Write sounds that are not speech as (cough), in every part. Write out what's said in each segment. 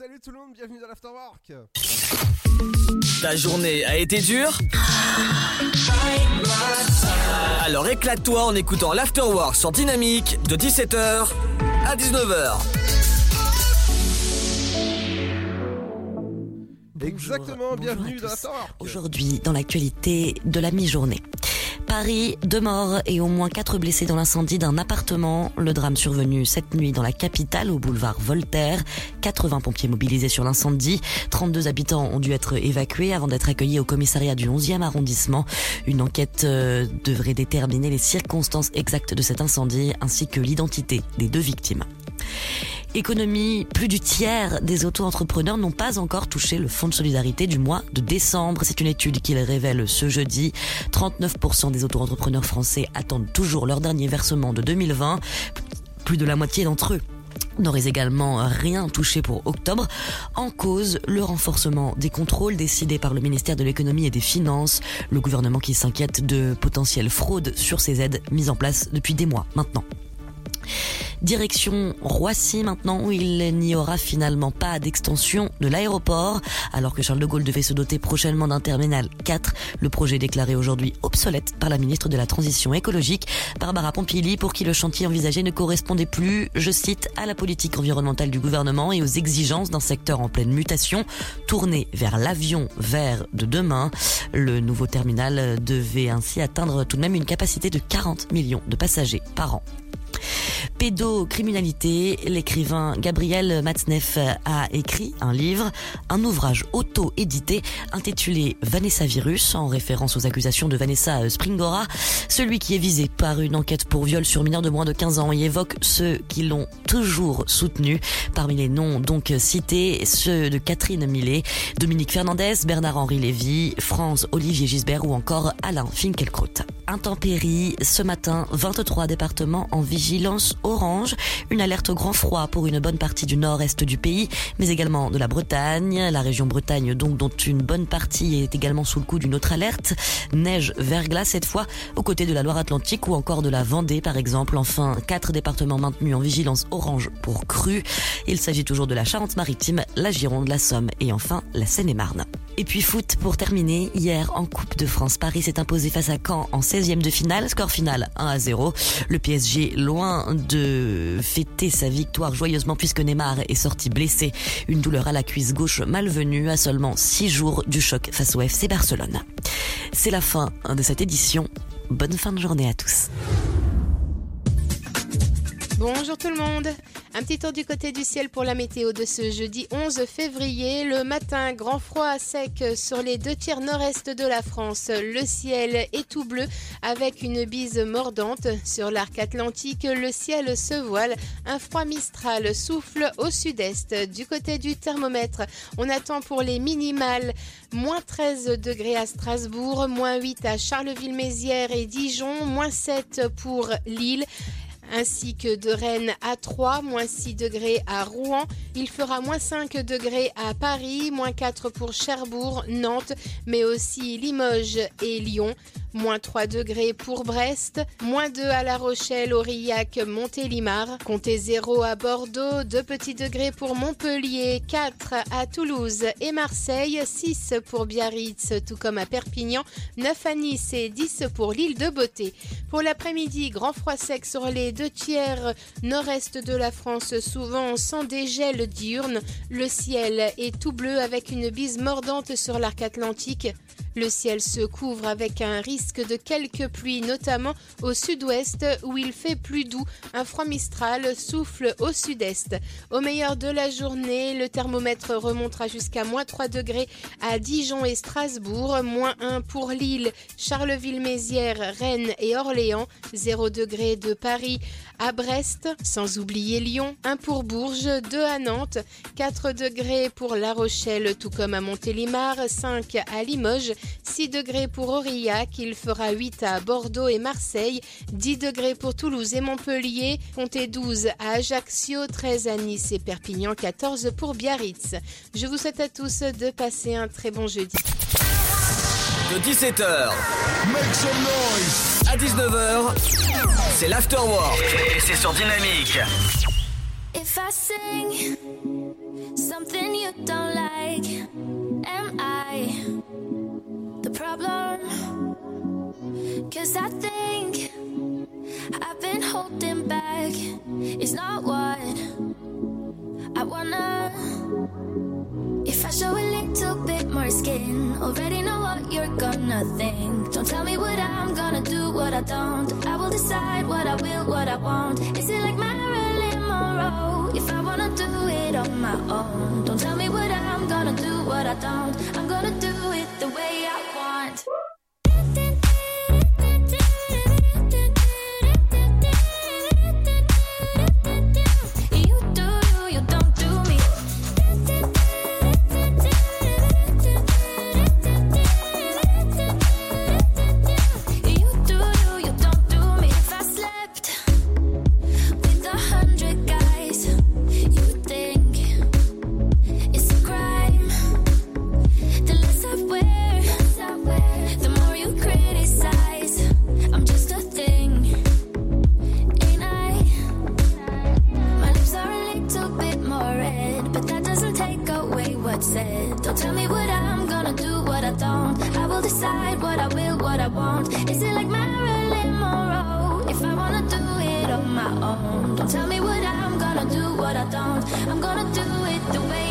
Salut tout le monde, bienvenue dans l'Afterwork Ta journée a été dure Alors éclate-toi en écoutant l'Afterwork sur Dynamique de 17h à 19h. Exactement, Bonjour bienvenue à dans tous. l'Afterwork Aujourd'hui, dans l'actualité de la mi-journée. Paris, deux morts et au moins quatre blessés dans l'incendie d'un appartement. Le drame survenu cette nuit dans la capitale, au boulevard Voltaire. 80 pompiers mobilisés sur l'incendie. 32 habitants ont dû être évacués avant d'être accueillis au commissariat du 11e arrondissement. Une enquête euh, devrait déterminer les circonstances exactes de cet incendie ainsi que l'identité des deux victimes. Économie, plus du tiers des auto-entrepreneurs n'ont pas encore touché le fonds de solidarité du mois de décembre. C'est une étude qui le révèle ce jeudi. 39% des auto-entrepreneurs français attendent toujours leur dernier versement de 2020. Plus de la moitié d'entre eux n'auraient également rien touché pour octobre. En cause, le renforcement des contrôles décidés par le ministère de l'économie et des finances. Le gouvernement qui s'inquiète de potentielles fraudes sur ces aides mises en place depuis des mois maintenant. Direction Roissy maintenant où il n'y aura finalement pas d'extension de l'aéroport alors que Charles de Gaulle devait se doter prochainement d'un terminal 4. Le projet déclaré aujourd'hui obsolète par la ministre de la Transition écologique Barbara Pompili pour qui le chantier envisagé ne correspondait plus, je cite, à la politique environnementale du gouvernement et aux exigences d'un secteur en pleine mutation tourné vers l'avion vert de demain. Le nouveau terminal devait ainsi atteindre tout de même une capacité de 40 millions de passagers par an pédocriminalité, l'écrivain Gabriel Matzneff a écrit un livre, un ouvrage auto-édité intitulé Vanessa Virus, en référence aux accusations de Vanessa Springora, celui qui est visé par une enquête pour viol sur mineur de moins de 15 ans et évoque ceux qui l'ont toujours soutenu. Parmi les noms donc cités, ceux de Catherine Millet, Dominique Fernandez, Bernard-Henri Lévy, France Olivier Gisbert ou encore Alain Finkielkraut. Intempéries, ce matin, 23 départements en vigilance orange, une alerte grand froid pour une bonne partie du nord-est du pays, mais également de la Bretagne, la région Bretagne donc dont une bonne partie est également sous le coup d'une autre alerte, neige, verglas cette fois, aux côtés de la Loire-Atlantique ou encore de la Vendée par exemple. Enfin, quatre départements maintenus en vigilance orange pour crue. Il s'agit toujours de la Charente-Maritime, la Gironde, la Somme et enfin la Seine-et-Marne. Et puis foot pour terminer, hier en Coupe de France, Paris s'est imposé face à Caen en 16e de finale, score final 1 à 0. Le PSG loin de fêter sa victoire joyeusement puisque Neymar est sorti blessé, une douleur à la cuisse gauche malvenue à seulement 6 jours du choc face au FC Barcelone. C'est la fin de cette édition. Bonne fin de journée à tous. Bonjour tout le monde. Un petit tour du côté du ciel pour la météo de ce jeudi 11 février. Le matin, grand froid sec sur les deux tiers nord-est de la France. Le ciel est tout bleu avec une bise mordante. Sur l'arc atlantique, le ciel se voile. Un froid mistral souffle au sud-est. Du côté du thermomètre, on attend pour les minimales moins 13 degrés à Strasbourg, moins 8 à Charleville-Mézières et Dijon, moins 7 pour Lille ainsi que de Rennes à 3, moins 6 degrés à Rouen. Il fera moins 5 degrés à Paris, moins 4 pour Cherbourg, Nantes, mais aussi Limoges et Lyon. Moins 3 degrés pour Brest, moins 2 à La Rochelle, Aurillac, Montélimar. Comptez 0 à Bordeaux, 2 petits degrés pour Montpellier, 4 à Toulouse et Marseille, 6 pour Biarritz, tout comme à Perpignan, 9 à Nice et 10 pour l'île de Beauté. Pour l'après-midi, grand froid sec sur les deux tiers nord-est de la France, souvent sans dégel diurne. Le ciel est tout bleu avec une bise mordante sur l'arc atlantique. Le ciel se couvre avec un risque de quelques pluies, notamment au sud-ouest où il fait plus doux. Un froid mistral souffle au sud-est. Au meilleur de la journée, le thermomètre remontera jusqu'à moins 3 degrés à Dijon et Strasbourg, moins 1 pour Lille, Charleville-Mézières, Rennes et Orléans, 0 degré de Paris à Brest, sans oublier Lyon, 1 pour Bourges, 2 à Nantes, 4 degrés pour La Rochelle, tout comme à Montélimar, 5 à Limoges, 6 degrés pour Aurillac, il fera 8 à Bordeaux et Marseille, 10 degrés pour Toulouse et Montpellier, comptez 12 à Ajaccio, 13 à Nice et Perpignan, 14 pour Biarritz. Je vous souhaite à tous de passer un très bon jeudi. De 17h, make some noise. À 19h, c'est l'afterwork et c'est sur Dynamique. If I sing something you don't like, am I Cause I think I've been holding back. It's not what I wanna. If I show a little bit more skin, already know what you're gonna think. Don't tell me what I'm gonna do, what I don't. I will decide what I will, what I won't. Is it like my? tomorrow if I wanna do it on my own. Don't tell me what I'm gonna do, what I don't. I'm gonna do it the way I want. decide what I will, what I won't. Is it like Marilyn Monroe? If I wanna do it on my own, don't tell me what I'm gonna do, what I don't. I'm gonna do it the way.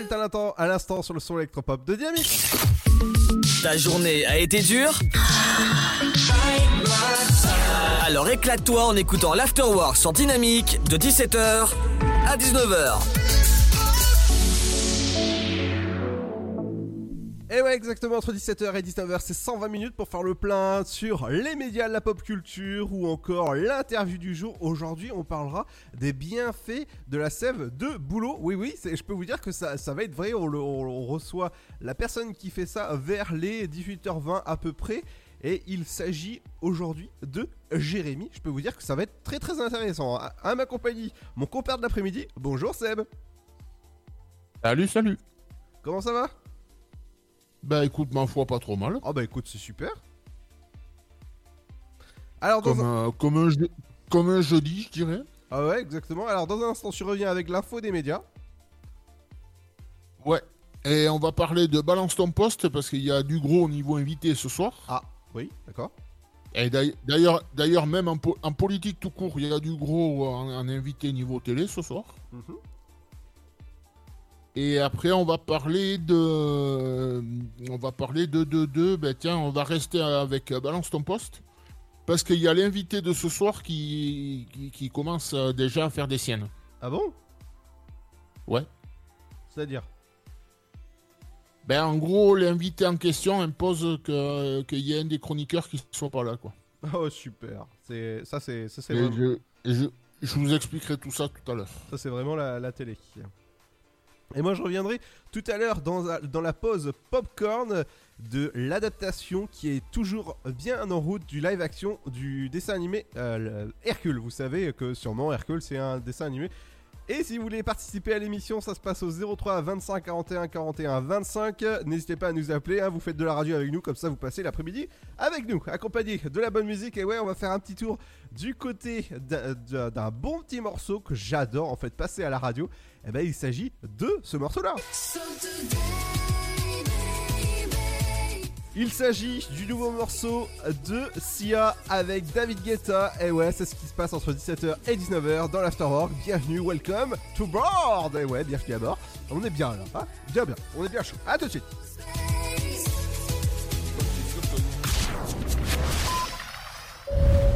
L'instant- à l'instant sur le son électropop de Dynamique. Ta journée a été dure Alors éclate-toi en écoutant l'Afterwork sur Dynamique de 17h à 19h. Et ouais, exactement, entre 17h et 19h, c'est 120 minutes pour faire le plein sur les médias, la pop culture ou encore l'interview du jour. Aujourd'hui, on parlera des bienfaits de la sève de boulot. Oui, oui, je peux vous dire que ça, ça va être vrai. On, le- on- on reçoit la personne qui fait ça vers les 18h20 à peu près. Et il s'agit aujourd'hui de Jérémy. Je peux vous dire que ça va être très très intéressant. À, à ma compagnie, mon compère de l'après-midi. Bonjour Seb. Salut, salut. Comment ça va? Bah écoute, ma foi, pas trop mal. Oh bah écoute, c'est super. Alors dans Comme, un... un, comme, un, je- comme un jeudi, je dirais. Ah ouais, exactement. Alors dans un instant, tu reviens avec l'info des médias. Ouais. Et on va parler de Balance ton poste parce qu'il y a du gros au niveau invité ce soir. Ah, oui, d'accord. Et d'ail- d'ailleurs, d'ailleurs même en, po- en politique tout court, il y a du gros en, en invité niveau télé ce soir. Mhm. Et après, on va parler de, on va parler de de de. Ben tiens, on va rester avec euh, Balance ton poste parce qu'il y a l'invité de ce soir qui, qui qui commence euh, déjà à faire des siennes. Ah bon? Ouais. C'est-à-dire? Ben, en gros, l'invité en question impose que- qu'il y ait un des chroniqueurs qui soit pas là, quoi. (laughs) Oh super. C'est ça, c'est ça, c'est vraiment, je, je, je vous expliquerai tout ça tout à l'heure. ça, c'est vraiment la, la télé. Et moi, je reviendrai tout à l'heure dans, la- pause popcorn de l'adaptation qui est toujours bien en route du live action du dessin animé euh, le- Hercule. Vous savez que sûrement Hercule c'est un dessin animé. Et si vous voulez participer à l'émission, ça se passe au 03 25 41 41 25. N'hésitez pas à nous appeler, hein, vous faites de la radio avec nous, comme ça vous passez l'après-midi avec nous, accompagné de la bonne musique. Et ouais, on va faire un petit tour du côté d'un bon petit morceau que j'adore en fait passer à la radio. Et ben il s'agit de ce morceau-là. Il s'agit du nouveau morceau de Sia avec David Guetta. Et ouais, c'est ce qui se passe entre 17h et 19h dans l'Afterwork. Bienvenue, welcome to board. Et ouais, bienvenue à bord. On est bien là, hein bien bien, on est bien chaud. À tout de suite.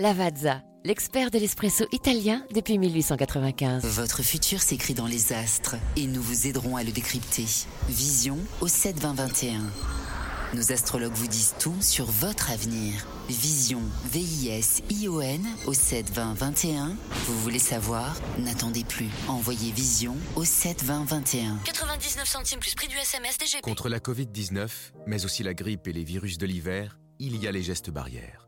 Lavazza, l'expert de l'espresso italien depuis 1895. Votre futur s'écrit dans les astres et nous vous aiderons à le décrypter. Vision au 72021. Nos astrologues vous disent tout sur votre avenir. Vision, V-I-S-I-O-N au 72021. Vous voulez savoir? N'attendez plus. Envoyez Vision au 72021. 99 centimes plus prix du SMS DGP. Contre la Covid-19, mais aussi la grippe et les virus de l'hiver, il y a les gestes barrières.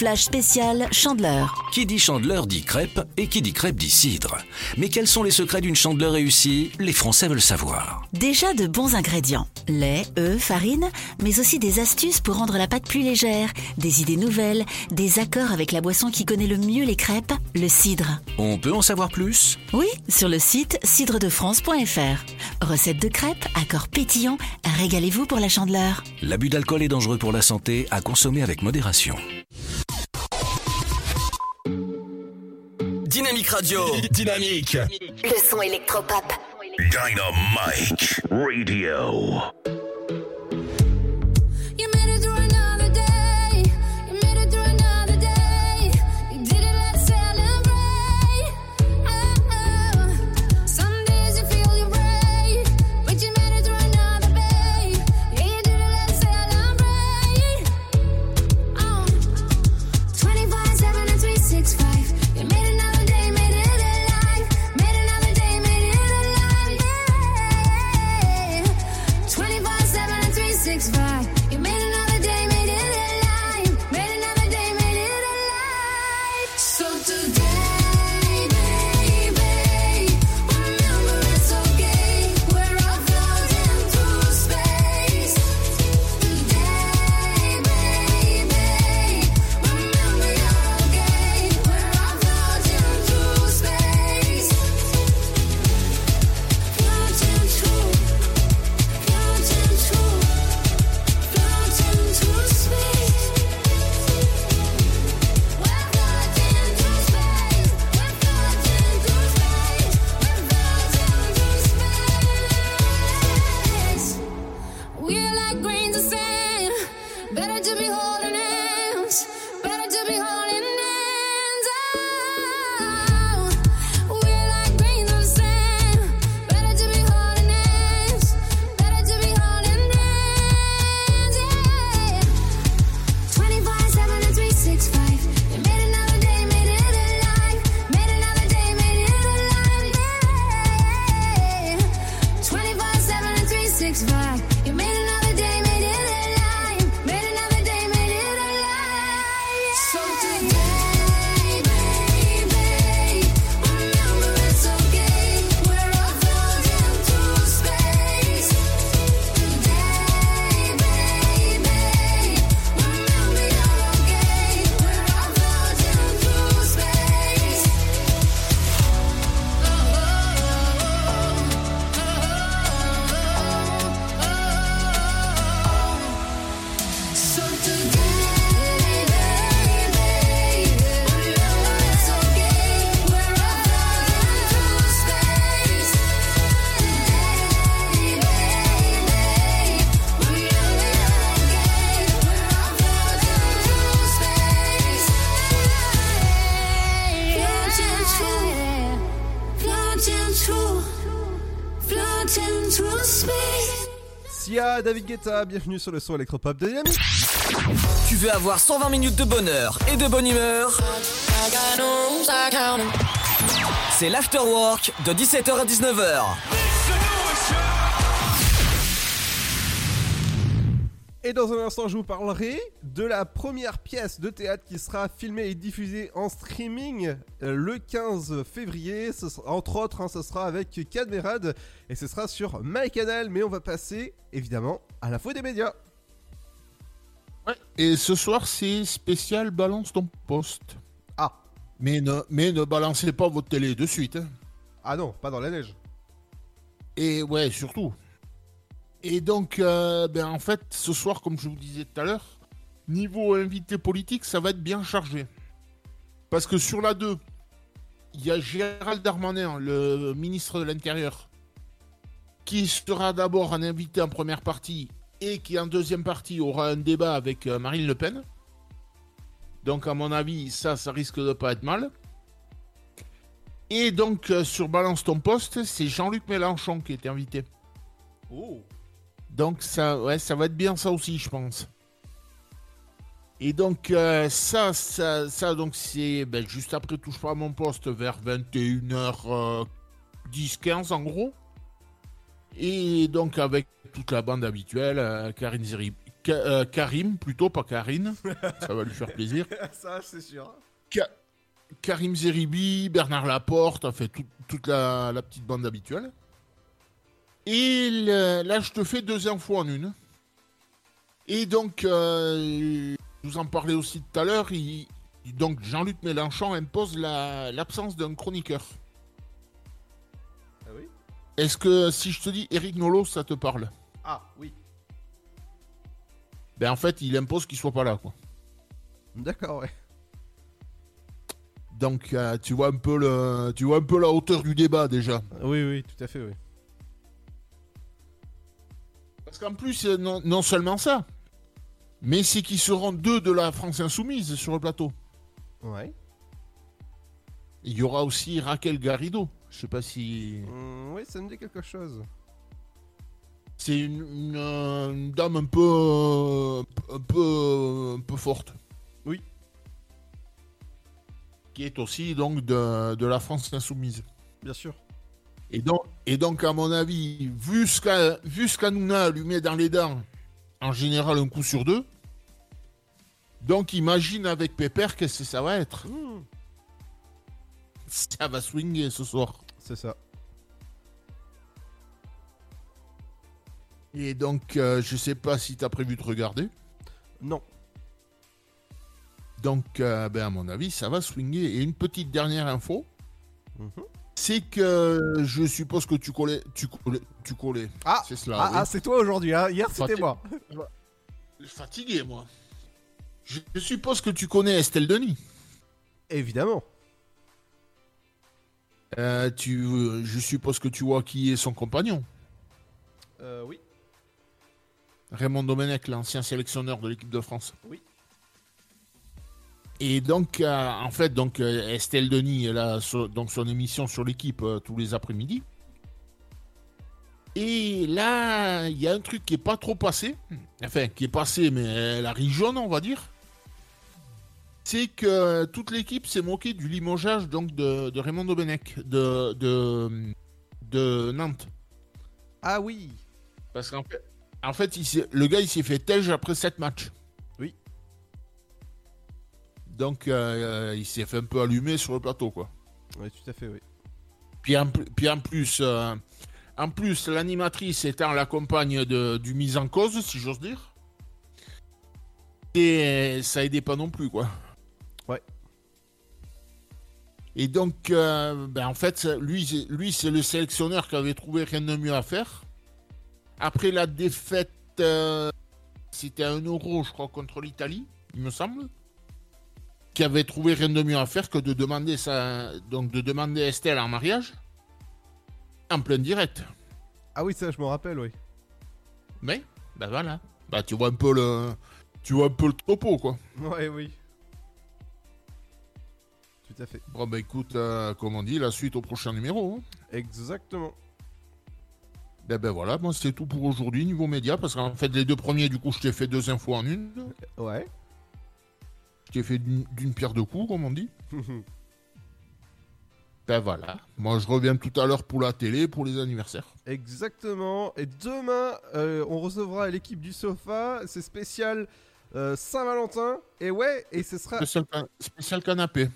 Flash spécial Chandeleur. Qui dit chandeleur dit crêpe et qui dit crêpe dit cidre. Mais quels sont les secrets d'une chandeleur réussie? Les Français veulent savoir. Déjà de bons ingrédients. Lait, œufs, farine, mais aussi des astuces pour rendre la pâte plus légère, des idées nouvelles, des accords avec la boisson qui connaît le mieux les crêpes, le cidre. On peut en savoir plus? Oui, sur le site cidredefrance.fr. Recette de crêpes, accords pétillants, régalez-vous pour la chandeleur. L'abus d'alcool est dangereux pour la santé, à consommer avec modération. Dynamique Radio. (laughs) Dynamique. Le son électropop. Dynamite Radio. Guetta, bienvenue sur le son électropop de Dynamique. Tu veux avoir 120 minutes de bonheur et de bonne humeur? C'est l'afterwork de 17h à 19h. Et dans un instant, je vous parlerai de la première pièce de théâtre qui sera filmée et diffusée en streaming euh, le 15 février. Ce sera- entre autres, hein, ce sera avec Cadmerade et ce sera sur MyCanal. Mais on va passer évidemment à l'info des médias. Et ce soir, c'est spécial balance ton poste. Ah. Mais ne, mais ne balancez pas votre télé de suite. hein. Ah non, pas dans la neige. Et ouais, surtout. Et donc, euh, ben, en fait, ce soir, comme je vous disais tout à l'heure, niveau invité politique, ça va être bien chargé. Parce que sur la 2, il y a Gérald Darmanin, le ministre de l'Intérieur, qui sera d'abord un invité en première partie et qui en deuxième partie aura un débat avec euh, Marine Le Pen. Donc, à mon avis, ça, ça risque de pas être mal. Et donc, euh, sur Balance ton poste, c'est Jean-Luc Mélenchon qui est invité. Oh. Donc, ça, ouais, ça va être bien ça aussi, je pense. Et donc, euh, ça, ça, ça, donc, c'est ben, juste après Touche pas à mon poste, vers 21h10, 15 en gros. Et donc, avec toute la bande habituelle, euh, Karine Zeri- Ka- euh, Karim, plutôt, pas Karine. (laughs) ça va lui faire plaisir. Ça, c'est sûr. Ka- Karim Zeribi, Bernard Laporte, enfin tout- toute la, la petite bande habituelle. Et le- là, je te fais deux infos en une. Et donc, euh, je vous en parlais aussi tout à l'heure, donc Jean-Luc Mélenchon impose la- l'absence d'un chroniqueur. Est-ce que si je te dis Eric Nolot, ça te parle? Ah oui. Ben en fait, il impose qu'il soit pas là, quoi. D'accord, ouais. Donc, euh, tu vois un peu le, tu vois un peu la hauteur du débat déjà. Oui, oui, tout à fait, oui. Parce qu'en plus, euh, non, non seulement ça, mais c'est qu'ils seront deux de la France Insoumise sur le plateau. Ouais. Il y aura aussi Raquel Garrido. Je sais pas si. Hum, oui, ça me dit quelque chose. C'est une, une, euh, une dame un peu, euh, un peu, un peu forte. Oui. Qui est aussi donc de, de la France Insoumise. Bien sûr. Et donc, et donc, à mon avis, vu ce qu'a- vu ce qu'Hanouna lui met dans les dents, en général un coup sur deux, donc imagine avec Pépère qu'est-ce que ça va être? Ça va swinguer ce soir. C'est ça. Et donc, euh, je sais pas si tu as prévu de regarder. Non. Donc, euh, ben, à mon avis, ça va swinguer. Et une petite dernière info, Mhm. c'est que je suppose que tu collais. Tu collais. Tu collais. Ah, c'est cela. ah, oui. ah, c'est toi aujourd'hui, hein. Hier, c'était Fati- moi. Fatigué, moi. Je suppose que tu connais Estelle Denis. Évidemment. Euh, tu, euh, je suppose que tu vois qui est son compagnon. Euh, oui. Raymond Domenech, l'ancien sélectionneur de l'équipe de France. Oui. Et donc, euh, en fait, donc euh, Estelle Denis, elle a so- donc son émission sur l'équipe tous les après-midi. Et là, il y a un truc qui est pas trop passé. Enfin, qui est passé, mais elle a ri jaune, on va dire. C'est que toute l'équipe s'est moquée du limogeage donc de, de Raymond Domenech de, de, de Nantes. Ah oui. Parce qu'en fait, en fait il le gars, il s'est fait tège après 7 matchs. Oui. Donc, euh, il s'est fait un peu allumer sur le plateau, quoi. Oui, tout à fait, oui. Puis en, pl- puis en plus, euh, en plus l'animatrice étant la compagne de, du mise en cause, si j'ose dire. Et ça aidait pas non plus, quoi. Ouais. Et donc, euh, ben, en fait, lui, c'est- lui c'est le sélectionneur qui avait trouvé rien de mieux à faire. Après la défaite, euh, c'était un euro, je crois, contre l'Italie, il me semble. Qui avait trouvé rien de mieux à faire que de demander, sa, donc de demander Estelle en mariage. En plein direct. Ah oui, ça, je me rappelle, oui. Mais, ben voilà. Bah, tu vois un peu le, tu vois un peu le topo, quoi. Ouais, oui. Tout à fait. Bon, bah écoute, euh, comme on dit, la suite au prochain numéro. hein. Exactement. Ben, ben voilà, moi c'est tout pour aujourd'hui niveau média, parce qu'en fait les deux premiers, du coup, je t'ai fait deux infos en une. Ouais. Je t'ai fait d'une d'une pierre deux coups, comme on dit. (laughs) ben voilà, moi je reviens tout à l'heure pour la télé, pour les anniversaires. Exactement. Et demain, euh, on recevra l'équipe du sofa. C'est spécial euh, Saint-Valentin. Et ouais, et ce sera. Spécial, can- spécial canapé.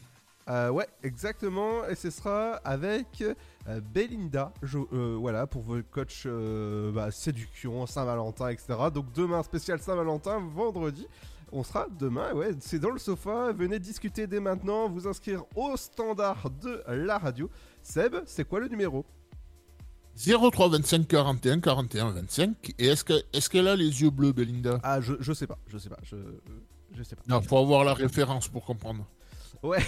Euh, ouais, exactement. Et ce sera avec euh, Belinda. Je- euh, voilà, pour vos coachs bah, séduction, Saint-Valentin, etc. Donc demain, spécial Saint-Valentin, vendredi. On sera demain, ouais, c'est dans le sofa. Venez discuter dès maintenant, vous inscrire au standard de la radio. Seb, c'est quoi le numéro? 03 25 41 41 25. Et est-ce que- est-ce qu'elle a les yeux bleus, Belinda? Ah, je, je sais pas, je sais pas, je, je sais pas. Non, faut avoir la référence pour comprendre. Ouais.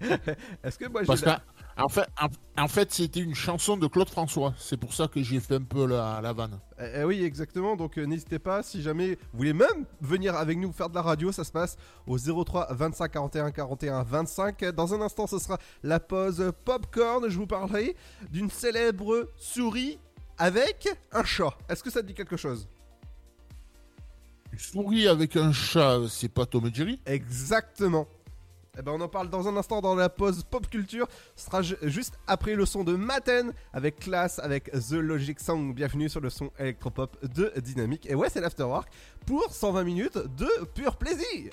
(laughs) Est-ce que moi j'ai. Parce qu'en en fait, en, en fait c'était une chanson de Claude François. C'est pour ça que j'ai fait un peu la, la vanne. Eh, eh oui, exactement. Donc euh, n'hésitez pas, si jamais vous voulez même venir avec nous faire de la radio, ça se passe au 03 25 41 41 25. Dans un instant, ce sera la pause popcorn. Je vous parlerai d'une célèbre souris avec un chat. Est-ce que ça te dit quelque chose? Une souris avec un chat, c'est pas Tom et Jerry? Exactement. Eh ben on en parle dans un instant dans la pause pop culture. Ce sera ju- juste après le son de Maten avec classe avec The Logic Song. Bienvenue sur le son électropop de Dynamique. Et ouais, c'est l'afterwork pour 120 minutes de pur plaisir.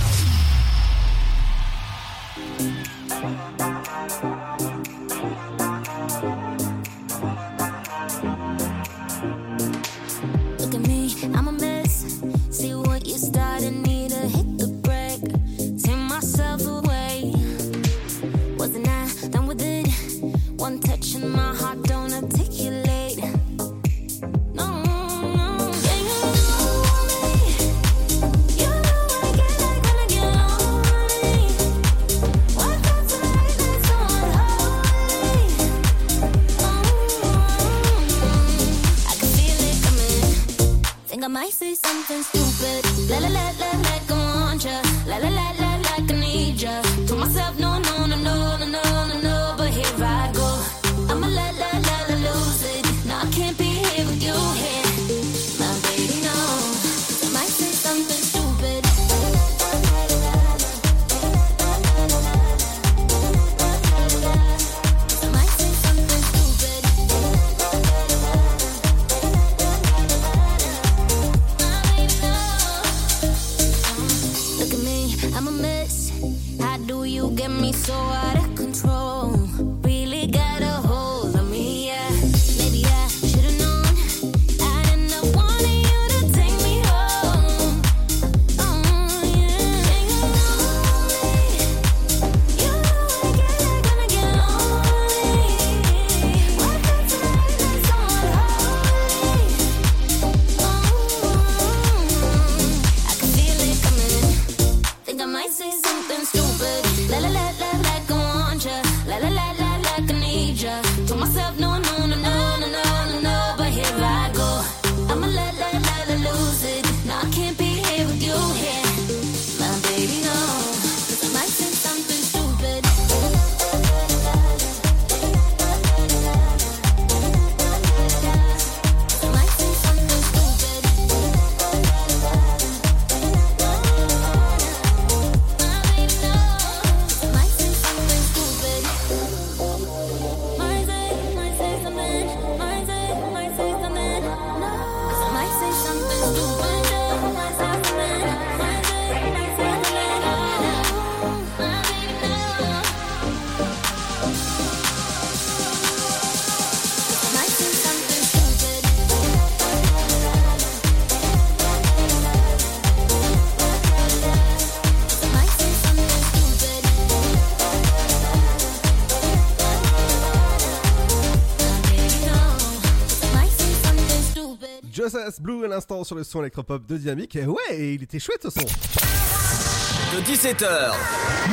Blue à l'instant sur le son électropop de Dynamique. Et ouais, il était chouette ce son. De 17h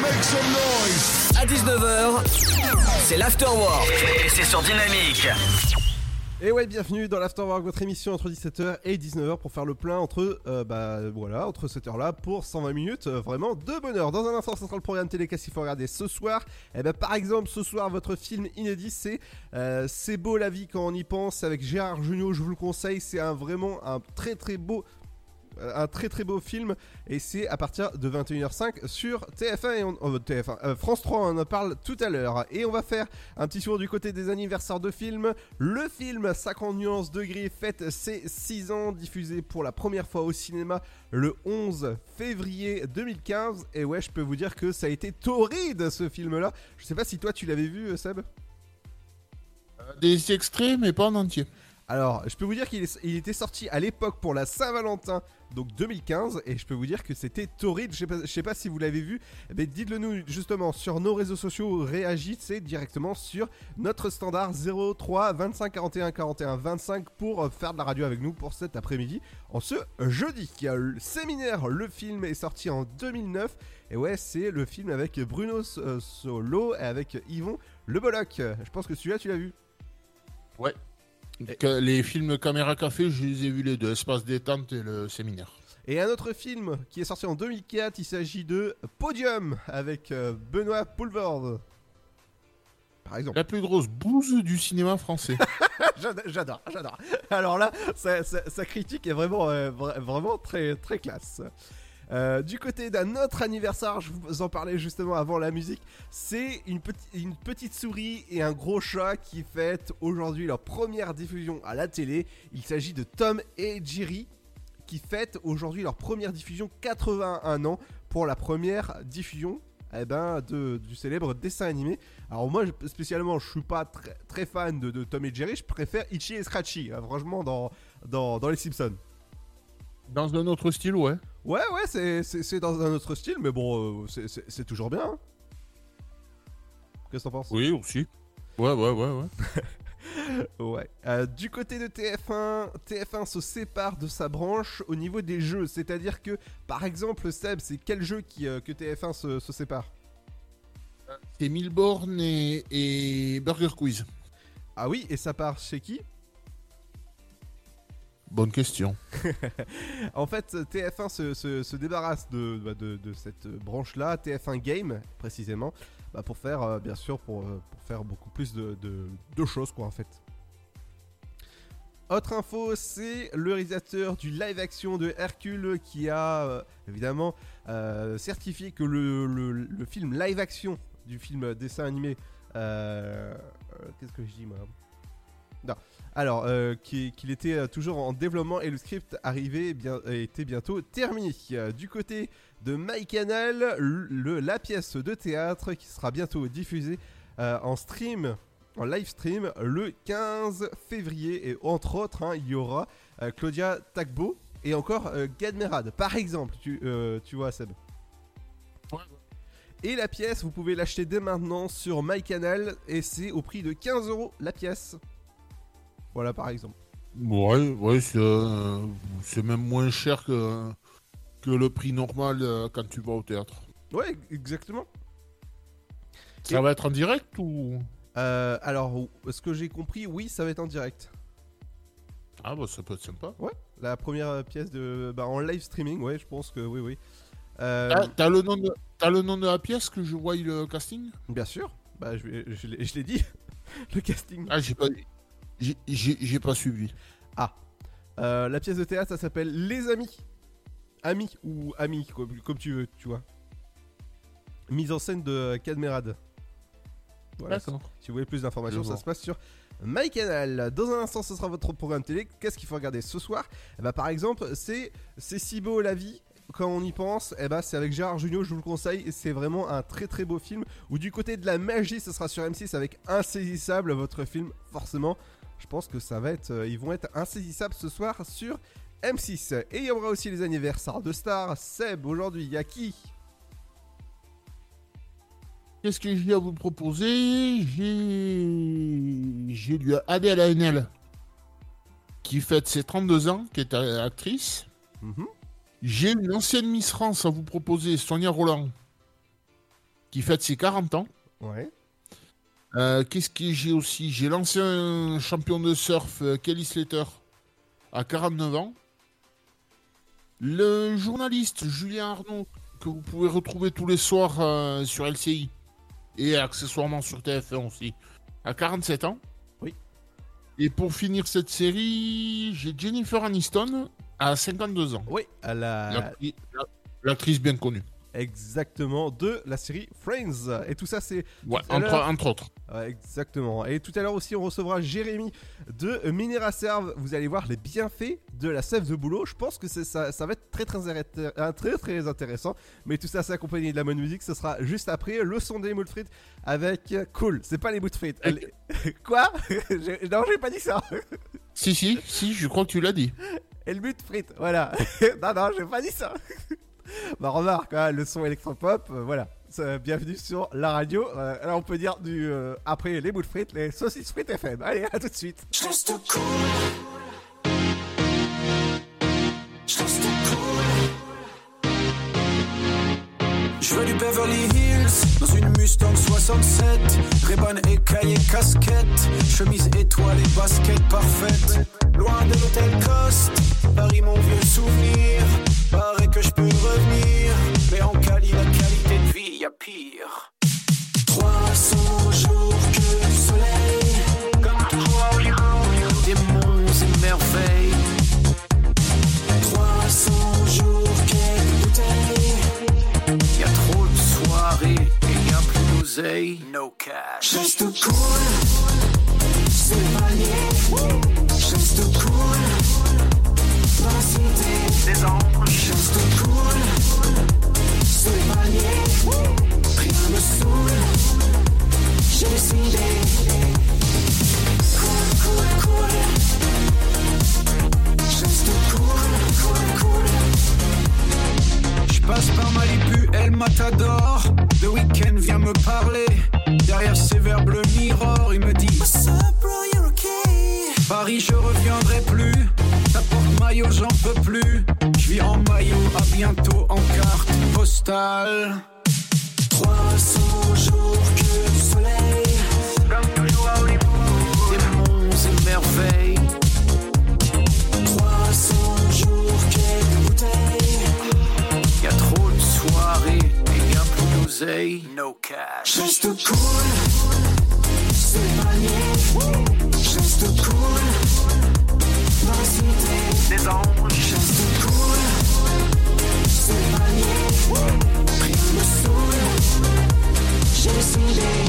Make some noise. à 19h, c'est l'Afterwork. Et c'est sur Dynamique. Et ouais, bienvenue dans l'Afterwork, votre émission entre 17h et 19h pour faire le plein entre, euh, bah voilà, entre cette heure-là pour 120 minutes, euh, vraiment de bonheur. Dans un instant, ce sera le programme télé qu'est-ce qu'il faut regarder ce soir. Et ben par exemple, ce soir, votre film inédit, c'est euh, C'est beau la vie quand on y pense avec Gérard Jugnot. Je vous le conseille, c'est un vraiment un très très beau un très très beau film. Et c'est à partir de 21h05 sur TF1 et on, euh, TF1 euh, France 3 on en parle tout à l'heure. Et on va faire un petit tour du côté des anniversaires de films. Le film 50 nuances de gris fête ses 6 ans diffusé pour la première fois au cinéma le 11 février 2015 et ouais je peux vous dire que ça a été torride ce film là je sais pas si toi tu l'avais vu euh, Seb? Des extraits, mais pas en entier. Alors, je peux vous dire qu'il était sorti à l'époque pour la Saint-Valentin, donc 2015, et je peux vous dire que c'était torride. Je sais sais pas si vous l'avez vu, mais dites-le nous justement sur nos réseaux sociaux, réagissez directement sur notre standard 03 25 41 41 25 pour faire de la radio avec nous pour cet après-midi. En ce jeudi, y a le séminaire, le film est sorti en 2009, et ouais, c'est le film avec Bruno euh, Solo et avec Yvon Le Bolloc. Je pense que celui-là, tu l'as vu? Ouais. Que les films Caméra Café, je les ai vus les deux, Espace détente et le séminaire. Et un autre film qui est sorti en 2004, il s'agit de Podium avec euh, Benoît Poulvord. Par exemple. La plus grosse bouse du cinéma français. (laughs) J'adore, j'adore. Alors là, sa, sa- sa critique est vraiment, euh, vra- vraiment très, très classe. Euh, du côté d'un autre anniversaire, je vous en parlais justement avant la musique, c'est une, petite- souris et un gros chat qui fêtent aujourd'hui leur première diffusion à la télé. Il s'agit de Tom et Jerry qui fêtent aujourd'hui leur première diffusion 81 ans pour la première diffusion eh ben, de, du célèbre dessin animé. Alors moi spécialement je suis pas très, fan de, de Tom et Jerry, je préfère Itchy et Scratchy, hein, franchement dans, dans, dans les Simpsons. Dans un autre style, ouais. Ouais ouais c'est- c'est c'est dans un autre style mais bon euh, c'est- c'est c'est toujours bien. hein. Qu'est-ce que t'en penses? Oui, aussi. Ouais, ouais, ouais, ouais. (laughs) Ouais. Euh, du côté de TF1, TF1 se sépare de sa branche au niveau des jeux. C'est-à-dire que, par exemple, Seb, c'est quel jeu qui, euh, que TF1 se, se sépare? C'est Milborn et, et Burger Quiz. Ah oui, et ça part chez qui? Bonne question. (laughs) En fait, TF1 se, se- se débarrasse de, bah, cette branche-là, TF1 Game précisément, bah, pour faire, euh, bien sûr, pour, euh, pour faire beaucoup plus de, choses, quoi, en fait. Autre info, c'est le réalisateur du live action de Hercule qui a euh, évidemment certifié que le, le- film live action du film dessin animé. Qu'est-ce que je dis moi? Non. Alors, euh, qui- qu'il était euh, toujours en développement et le script bien, était bientôt terminé. Euh, du côté de MyCanal, la pièce de théâtre qui sera bientôt diffusée en stream, en live stream, le 15 février. Et entre autres, hein, il y aura Claudia Tagbo et encore euh, Gad Merad, par exemple, tu, tu vois, Seb. Et la pièce, vous pouvez l'acheter dès maintenant sur MyCanal et c'est au prix de 15 euros la pièce. Voilà, par exemple. Ouais, ouais, c'est euh, même moins cher que, que le prix normal euh, quand tu vas au théâtre. Ouais, exactement. Ça va être en direct ou? Euh, alors, ce que j'ai compris, oui, ça va être en direct. Ah bah ça peut être sympa. Ouais, la première pièce de, bah, en live streaming, ouais, je pense que oui, oui. Euh, Ah, T'as le, nom de- t'as le nom de la pièce que je vois le casting? Bien sûr, bah, je l'ai dit, (laughs) le casting. Ah, j'ai pas, j'ai- pas suivi. Ah, Euh, la pièce de théâtre, ça s'appelle Les Amis. Amis ou Amis, comme, comme tu veux, tu vois. Mise en scène de Cadmerade. Voilà, si, vous voulez plus d'informations, ça se passe sur MyCanal. Dans un instant, ce sera votre programme télé. Qu'est-ce qu'il faut regarder ce soir? Eh ben, Par exemple, c'est C'est si beau la vie. Quand on y pense, eh ben, c'est avec Gérard Jugnot, je vous le conseille. et C'est vraiment un très très beau film. Ou du côté de la magie, ce sera sur M6 avec Insaisissable, votre film, forcément. Je pense que ça va être, euh, ils vont être insaisissables ce soir sur M6. Et il y aura aussi les anniversaires de stars. Seb, aujourd'hui, il y a qui? Qu'est-ce que j'ai à vous proposer? J'ai j'ai du AD à la NL. qui fête ses 32 ans, qui est actrice. Mhm. J'ai une ancienne Miss France à vous proposer, Sonia Roland, qui fête ses 40 ans. Ouais. Euh, Qu'est-ce que j'ai aussi? J'ai l'ancien champion de surf, euh, Kelly Slater, à 49 ans. Le journaliste Julien Arnaud, que vous pouvez retrouver tous les soirs euh, sur LCI et accessoirement sur TF1 aussi, à 47 ans. Oui. Et pour finir cette série, j'ai Jennifer Aniston à 52 ans. Oui, à la... L'actri- la- L'actrice bien connue. Exactement, de la série Friends. Et tout ça, c'est. Ouais, entre, autres. Ouais, exactement. Et tout à l'heure aussi, on recevra Jérémy de Mineraserve. Vous allez voir les bienfaits de la sève de boulot. Je pense que ça, ça va être très très, arrêté- euh, très très intéressant. Mais tout ça, c'est accompagné de la bonne musique. Ce sera juste après le son des moules frites avec Cool. C'est pas les bouts de frites. (laughs) Quoi? Non, j'ai pas dit ça. Si, si, si, je crois que tu l'as dit. Et le but frites, voilà. (laughs) non, non, j'ai pas dit ça. (laughs) (laughs) bah remarque, hein, le son électropop, euh, voilà. Bienvenue sur la radio. Euh, là, on peut dire du euh, après les de frites, les saucisses frites FM. Allez, à tout de suite. Je veux du Beverly Hills dans une Mustang 67 Reban écaillé casquette Chemise étoilée basket parfaite Loin de l'hôtel Coste Paris mon vieux souvenir Paraît que je peux a pire 300 jours que du soleil Comme toi Des monts et merveilles 300 jours quelques bouteilles y a trop de soirées et y a plus d'oseille. No cash. Reste cool, c'est le. Reste cool, dans la cité. Des anges. Reste cool, c'est le me saoule, j'ai décidé. Cool, cool, cool. Reste cool, cool, cool. Je passe par Malibu, El Matador. Le week-end vient me parler. Derrière ses verbes, le mirror, il me dit What's up, bro, you're okay. Paris, je reviendrai plus. Ta porte-maillot, j'en peux plus. Je vis en maillot, à bientôt en carte postale. 300 jours que du soleil. Comme toujours à Hollywood. Des monts et merveilles. 300 jours, quelques bouteilles. Y a trop de soirées et a plus d'oseille. No cash. Reste cool, c'est j'ai décidé.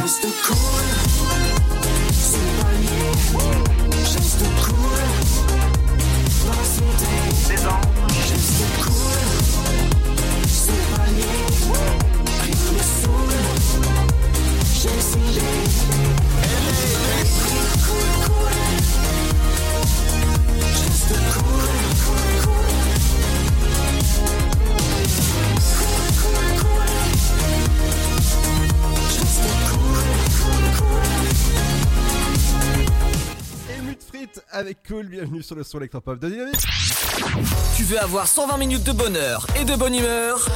Reste cool. Avec Cool. Bienvenue sur le son électropop de Dynamique. Tu veux avoir 120 minutes de bonheur et de bonne humeur?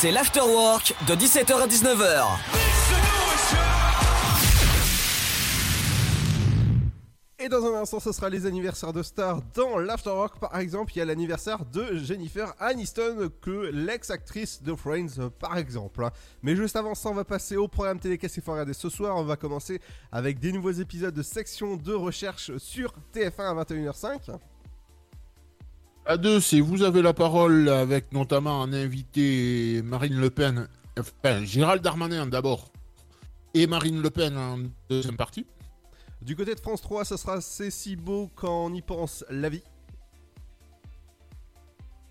C'est l'afterwork de 17h à 19h. Et dans un instant, ce sera les anniversaires de stars dans l'Afterwork. Par exemple, il y a l'anniversaire de Jennifer Aniston, que l'ex-actrice de Friends, par exemple. Mais juste avant ça, on va passer au programme télé qu'est-ce faut regarder ce soir. On va commencer avec des nouveaux épisodes de section de recherche sur TF1 à 21h05. À deux, c'est vous avez la parole avec notamment un invité Marine Le Pen, enfin Gérald Darmanin d'abord, et Marine Le Pen en deuxième partie. Du côté de France 3, ce sera C'est si beau quand on y pense la vie.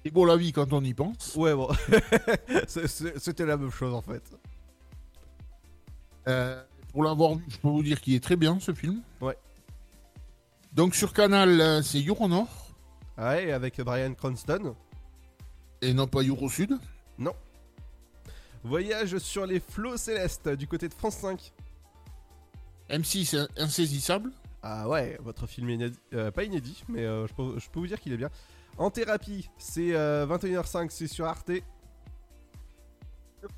C'est beau la vie quand on y pense. Ouais, bon. (laughs) C'était la même chose en fait. Euh, pour l'avoir vu, je peux vous dire qu'il est très bien ce film. Ouais. Donc sur Canal, euh, c'est Euronor Ouais, avec Brian Cranston. et non pas Euro Sud. Non. Voyage sur les flots célestes du côté de France 5. M6 in- insaisissable. Ah ouais, votre film est inédit- euh, pas inédit, mais euh, je, peux, je peux vous dire qu'il est bien. En thérapie, c'est euh, 21h05, c'est sur Arte.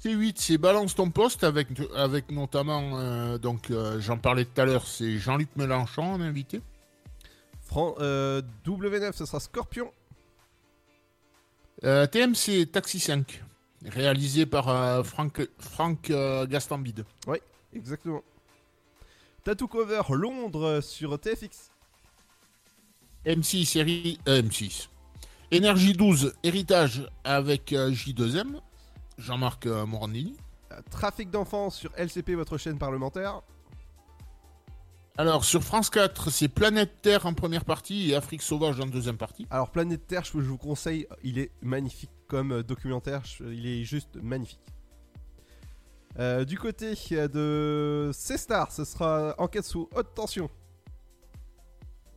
C8, c'est Balance ton poste avec, avec notamment, euh, donc euh, j'en parlais tout à l'heure, c'est Jean-Luc Mélenchon en invité. Fran- euh, W9, ce sera Scorpion. Euh, TMC Taxi 5, réalisé par euh, Franck, Franck euh, Gastambide. Oui, exactement. Tattoo Cover Londres sur TFX. M6 série euh, M6. Énergie 12 héritage avec euh, J2M Jean-Marc euh, Morandini. Euh, Trafic d'enfants sur LCP, votre chaîne parlementaire. Alors sur France 4, c'est Planète Terre en première partie et Afrique sauvage en deuxième partie. Alors Planète Terre, je vous conseille, il est magnifique comme documentaire, il est juste magnifique. Euh, du côté euh, de C-Star, ce sera Enquête sous haute tension.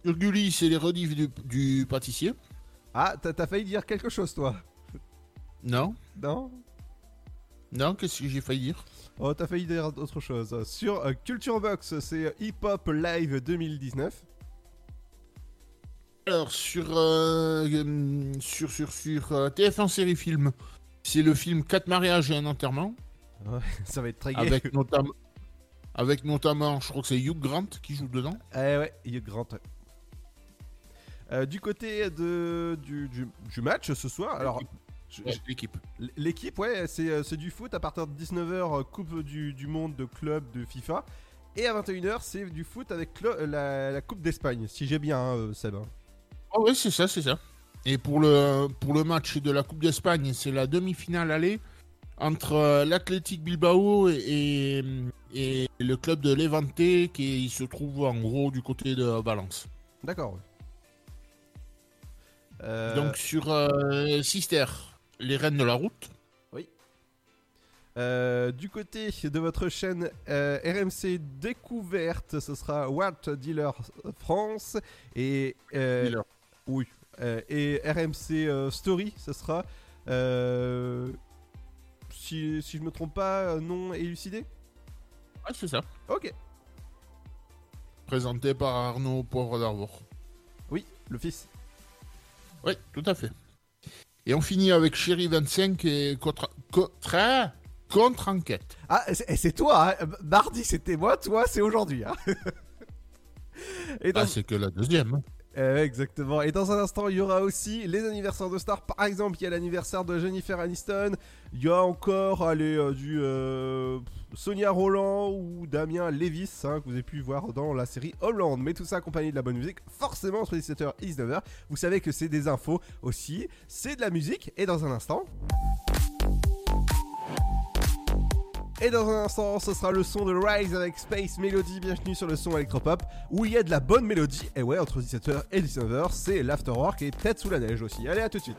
Sur Gulli, c'est les rediffs du, du pâtissier. Ah, t'as failli dire quelque chose toi Non Non Non, qu'est-ce que j'ai failli dire? Oh, t'as failli dire autre chose. Sur euh, Culture Box, c'est Hip Hop Live 2019. Alors sur euh, sur sur sur euh, TF1 série film, c'est le film 4 mariages et un enterrement Ouais, (laughs) ça va être très gay. avec (laughs) notamment avec notamment, je crois que c'est Hugh Grant qui joue dedans. Eh ouais, grand. ouais. Euh, du côté de, du, du- du match ce soir, alors l'équipe. l'équipe, ouais, c'est euh, c'est du foot à partir de 19h, Coupe du, du Monde de club de FIFA. Et à 21h, c'est du foot avec la, la Coupe d'Espagne, si j'ai bien, hein, euh, Seb. hein. Ah ouais, c'est ça, c'est ça. Et pour le pour le match de la Coupe d'Espagne, c'est la demi-finale aller entre euh, l'Athletic Bilbao et, le club de Levante qui se trouve en gros du côté de Valence. D'accord. Euh, Donc sur euh, Sister, les reines de la route. Oui. Euh, du côté de votre chaîne RMC Découverte, ce sera World Dealer France et Dealer. oui et RMC Story, ce sera si, si je me trompe pas euh, non élucidé. Ah, c'est ça. Ok. Présenté par Arnaud Poivre d'Arvor. Oui, le fils. Oui, tout à fait. Et on finit avec Chéri 25 et contre, contre, contre enquête. Ah, c'est et c'est toi. hein. Mardi c'était moi, toi c'est aujourd'hui. hein. (laughs) et Ah, c'est que la deuxième. Euh, exactement. Et dans un instant, il y aura aussi les anniversaires de stars. Par exemple, il y a l'anniversaire de Jennifer Aniston. Il y a encore euh, du euh, Sonia Roland ou Damien Levis hein, que vous avez pu voir dans la série Hollande. Mais tout ça accompagné de la bonne musique, forcément entre 17h et 19h. Vous savez que c'est des infos aussi. C'est de la musique. Et dans un instant. Et dans un instant, ce sera le son de Rise avec Space Melody. Bienvenue sur le son électropop où il y a de la bonne mélodie. Et ouais, entre 17h et 19h, c'est l'afterwork et tête sous la neige aussi. Allez, à tout de suite.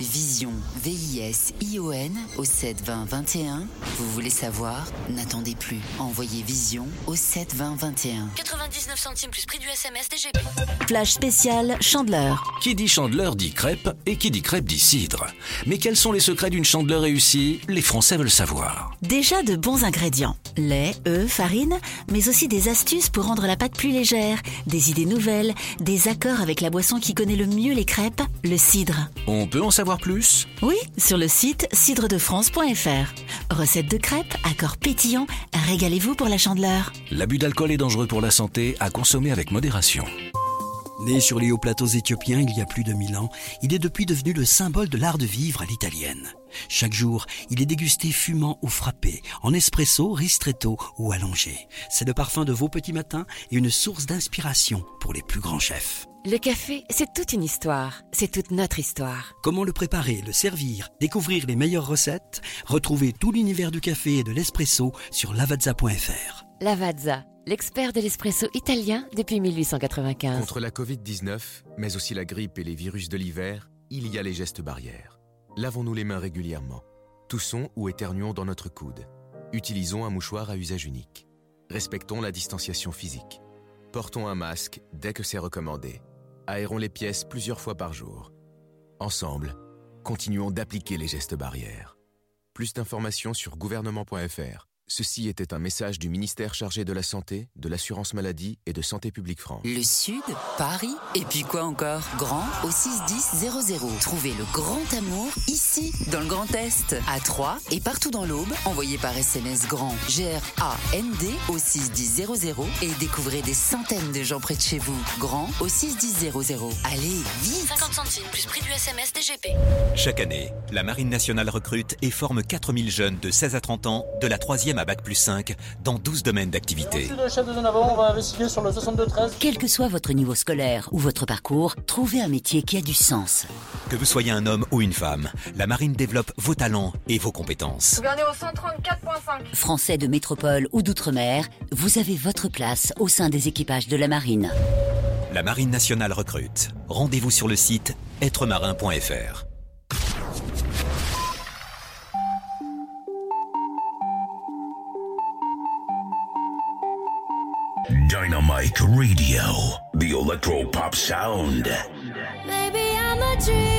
Vision, V-I-S-I-O-N au 7 20 21. Vous voulez savoir? N'attendez plus. Envoyez Vision au 7 20 21. 99 centimes plus prix du SMS DGP. Flash spécial Chandeleur. Qui dit chandeleur dit crêpe et qui dit crêpe dit cidre. Mais quels sont les secrets d'une chandeleur réussie? Les Français veulent savoir. Déjà de bons ingrédients. Lait, œufs, farine, mais aussi des astuces pour rendre la pâte plus légère, des idées nouvelles, des accords avec la boisson qui connaît le mieux les crêpes, le cidre. On peut en savoir plus? Oui, sur le site cidredefrance.fr. Recette de crêpes, accords pétillants, régalez-vous pour la chandeleur. L'abus d'alcool est dangereux pour la santé, à consommer avec modération. Né sur les hauts plateaux éthiopiens il y a plus de mille ans, il est depuis devenu le symbole de l'art de vivre à l'italienne. Chaque jour, il est dégusté fumant ou frappé, en espresso, ristretto ou allongé. C'est le parfum de vos petits matins et une source d'inspiration pour les plus grands chefs. Le café, c'est toute une histoire. C'est toute notre histoire. Comment le préparer, le servir, découvrir les meilleures recettes? Retrouvez tout l'univers du café et de l'espresso sur lavazza.fr. Lavazza, l'expert de l'espresso italien depuis 1895. Contre la Covid-19, mais aussi la grippe et les virus de l'hiver, il y a les gestes barrières. Lavons-nous les mains régulièrement. Toussons ou éternuons dans notre coude. Utilisons un mouchoir à usage unique. Respectons la distanciation physique. Portons un masque dès que c'est recommandé. Aérons les pièces plusieurs fois par jour. Ensemble, continuons d'appliquer les gestes barrières. Plus d'informations sur gouvernement.fr. Ceci était un message du ministère chargé de la Santé, de l'Assurance Maladie et de Santé Publique France. Le Sud, Paris, et puis quoi encore? Grand au 61000. Trouvez le grand amour ici, dans le Grand Est, à Troyes et partout dans l'Aube. Envoyez par SMS grand G-R-A-N-D au 61000 et découvrez des centaines de gens près de chez vous. Grand au 61000. Allez, vite 50 centimes plus prix du SMS DGP. Chaque année, la Marine nationale recrute et forme 4000 jeunes de 16 à 30 ans de la 3e à Bac plus 5 dans 12 domaines d'activité. Merci le chef de zone avant, on va investiguer sur le 62-13. Quel que soit votre niveau scolaire ou votre parcours, trouvez un métier qui a du sens. Que vous soyez un homme ou une femme, la Marine développe vos talents et vos compétences. Gouverneur au 134.5. Français de métropole ou d'outre-mer, vous avez votre place au sein des équipages de la marine. La Marine nationale recrute. Rendez-vous sur le site êtremarin.fr. Radio, the electro pop sound. Maybe I'm a dreamer.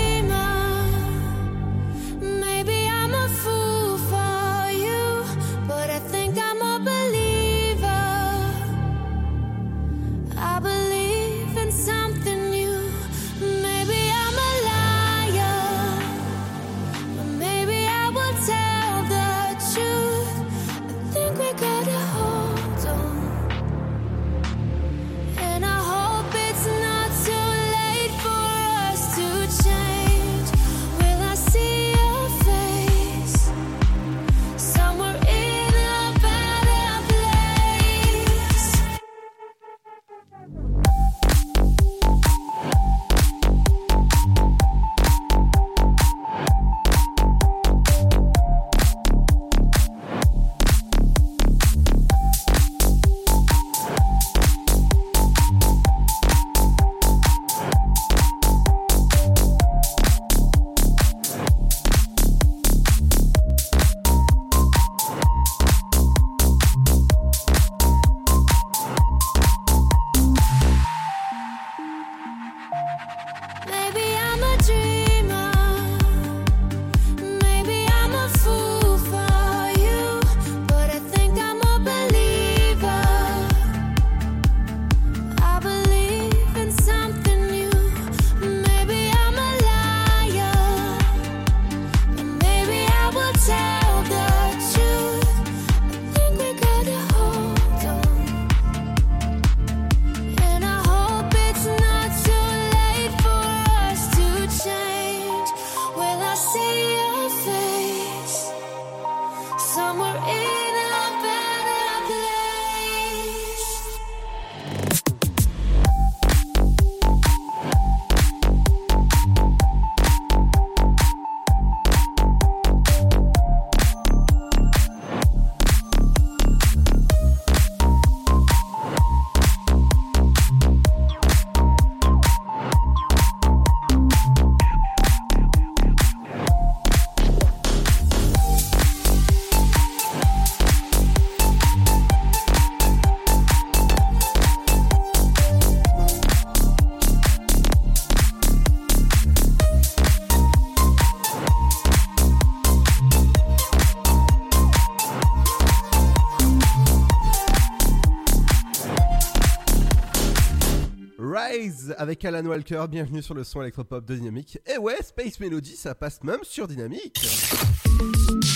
Avec Alan Walker, bienvenue sur le son électropop de Dynamique. Et ouais, Space Melody, ça passe même sur Dynamique.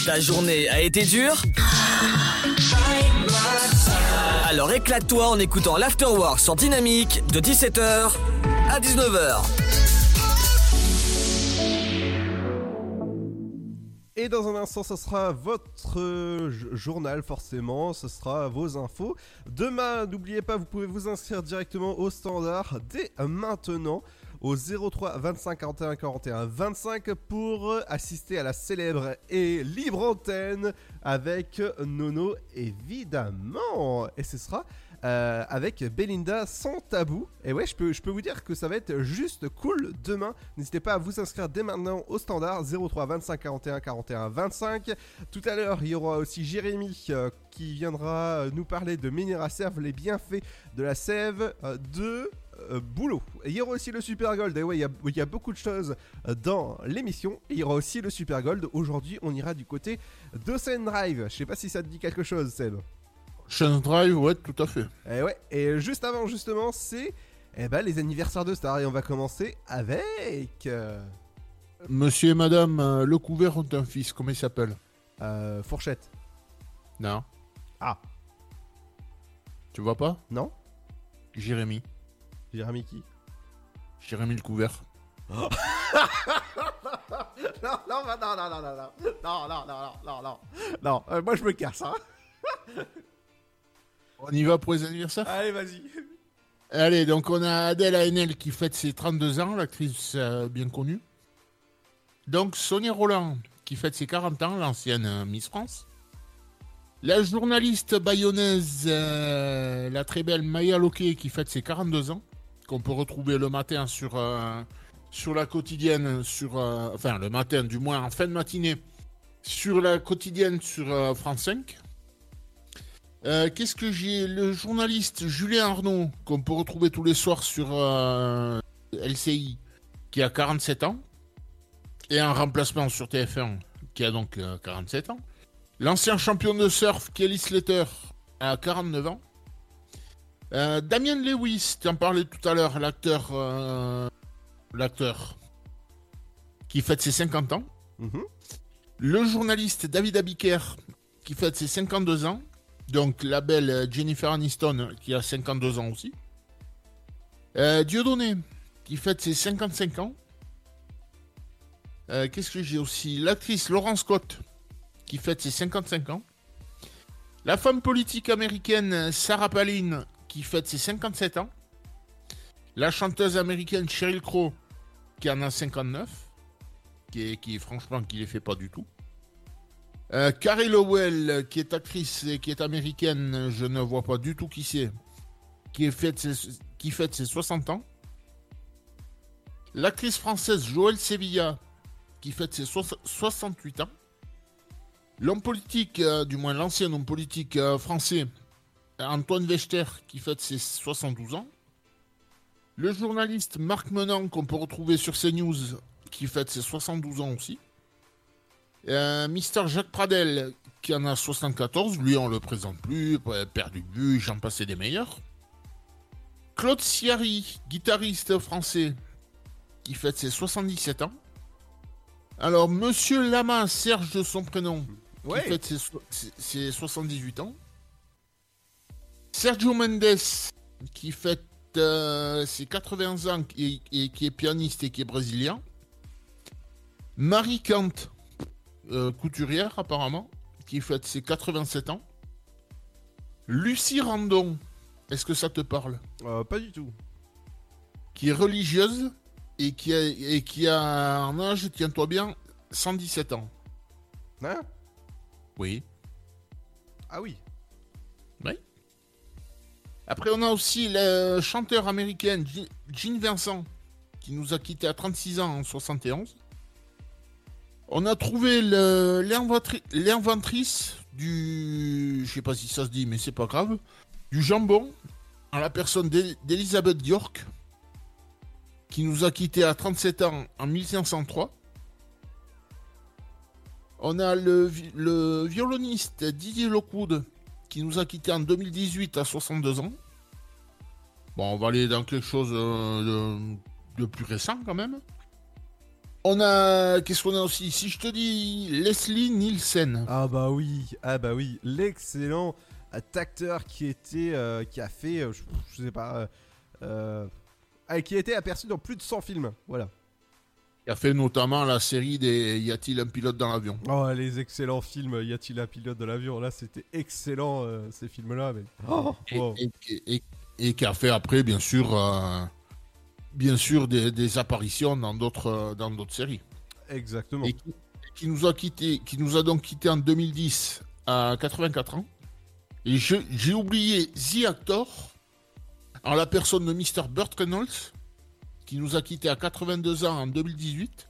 Ta journée a été dure Alors éclate-toi en écoutant l'Afterwork sur Dynamique de 17h à 19h. Et dans un instant, ce sera votre euh, journal, forcément. Ce sera vos infos. Demain, n'oubliez pas, vous pouvez vous inscrire directement au standard dès maintenant au 03 25 41 41 25 pour euh, assister à la célèbre et libre antenne avec Nono, évidemment. Et ce sera euh, avec Belinda sans tabou. Et ouais, je peux, je peux vous dire que ça va être juste cool demain. N'hésitez pas à vous inscrire dès maintenant au standard 03 25 41 41 25. Tout à l'heure, il y aura aussi Jérémy euh, qui viendra nous parler de Ménira Sèvres, les bienfaits de la sève euh, de euh, boulot. Et il y aura aussi le Super Gold. Et ouais, il y a, beaucoup de choses euh, dans l'émission. Il y aura aussi le Super Gold. Aujourd'hui, on ira du côté d'Ocean Drive. Je sais pas si ça te dit quelque chose, Seb. Chance Drive, ouais, tout à fait. Et ouais, et juste avant, justement, c'est eh ben, les anniversaires de stars. Et on va commencer avec. euh, Monsieur et madame euh, Le Couvert ont un fils, comment il s'appelle euh, Fourchette. Non. Ah. Tu vois pas Non. Jérémy. Jérémy qui Jérémy Le Couvert. non, non, bah, non, non, non, non, non, non, non, non, non, non, non, euh, moi je me casse, hein. On y va pour les anniversaires? Allez, vas-y. Allez, donc on a Adèle Haenel qui fête ses 32 ans, l'actrice euh, bien connue. Donc Sonia Roland qui fête ses 40 ans, l'ancienne euh, Miss France. La journaliste bayonnaise, euh, la très belle Maya Loquet qui fête ses 42 ans, qu'on peut retrouver le matin sur, sur la quotidienne, sur, enfin le matin du moins en fin de matinée, sur la quotidienne sur France 5. Euh, Qu'est-ce que j'ai Le journaliste Julien Arnaud, qu'on peut retrouver tous les soirs sur euh, LCI, qui a 47 ans, et un remplacement sur TF1, qui a donc euh, 47 ans. L'ancien champion de surf Kelly Slater a 49 ans. Euh, Damien Lewis, tu en parlais tout à l'heure, l'acteur, euh, l'acteur, qui fête ses 50 ans. Le journaliste David Abiker, qui fête ses 52 ans. Donc la belle euh, Jennifer Aniston, qui a 52 ans aussi. Euh, Dieudonné, qui fête ses 55 ans. Euh, Qu'est-ce que j'ai aussi? L'actrice Laurence Scott, qui fête ses 55 ans. La femme politique américaine Sarah Palin, qui fête ses 57 ans. La chanteuse américaine Sheryl Crow, qui en a 59. Qui, est, franchement, qui les fait pas du tout. Euh, Carrie Lowell, qui est actrice et qui est américaine, je ne vois pas du tout qui c'est, qui, fête ses- qui fête ses 60 ans. L'actrice française Joël Sevilla, qui fête ses soix- 68 ans. L'homme politique, euh, du moins l'ancien homme politique euh, français, Antoine Wechter, qui fête ses 72 ans. Le journaliste Marc Menon, qu'on peut retrouver sur CNews, qui fête ses 72 ans aussi. Euh, Mister Jacques Pradel, qui en a 74, lui on le présente plus, euh, perdu de vue, j'en passais des meilleurs. Claude Siari, guitariste français, qui fête ses 77 ans. Alors, Monsieur Lama, Serge de son prénom, Ouais. qui fête ses, so- ses- ses 78 ans. Sergio Mendes, qui fête euh, ses 80 ans et, et qui est pianiste et qui est brésilien. Marie Kant, euh, couturière apparemment, qui fête ses 87 ans. Lucie Randon, est-ce que ça te parle? Euh, Pas du tout. Qui est religieuse et qui a, et qui a un âge, tiens-toi bien, 117 ans. Hein? Oui. Ah oui. Oui. Après, on a aussi le chanteur américain Gene Vincent, qui nous a quittés à 36 ans en 71. On a trouvé l'inventrice du. Je sais pas si ça se dit, mais c'est pas grave. Du jambon, en la personne d'E- d'Elizabeth York, qui nous a quittés à 37 ans en 1503. On a le, vi- le violoniste Didier Lockwood qui nous a quittés en 2018 à 62 ans. Bon, on va aller dans quelque chose euh, de plus récent quand même. On a. Qu'est-ce qu'on a aussi? Si je te dis Leslie Nielsen. Ah bah oui, ah bah oui, l'excellent acteur qui était, euh, qui a fait, euh, je, je sais pas, euh, qui a été aperçu dans plus de 100 films. Voilà. Il a fait notamment la série des Y a-t-il un pilote dans l'avion Oh, les excellents films. Y a-t-il un pilote de l'avion Là, c'était excellent ces films-là. Mais... Oh, et, wow. et- et- et qui a fait après, bien sûr, bien sûr des, des apparitions dans d'autres dans d'autres séries. Exactement. Et qui, qui nous a quitté, qui nous a donc quitté en 2010 à 84 ans. Et j'ai oublié The Actor en la personne de Mr. Burt Reynolds qui nous a quitté à 82 ans en 2018.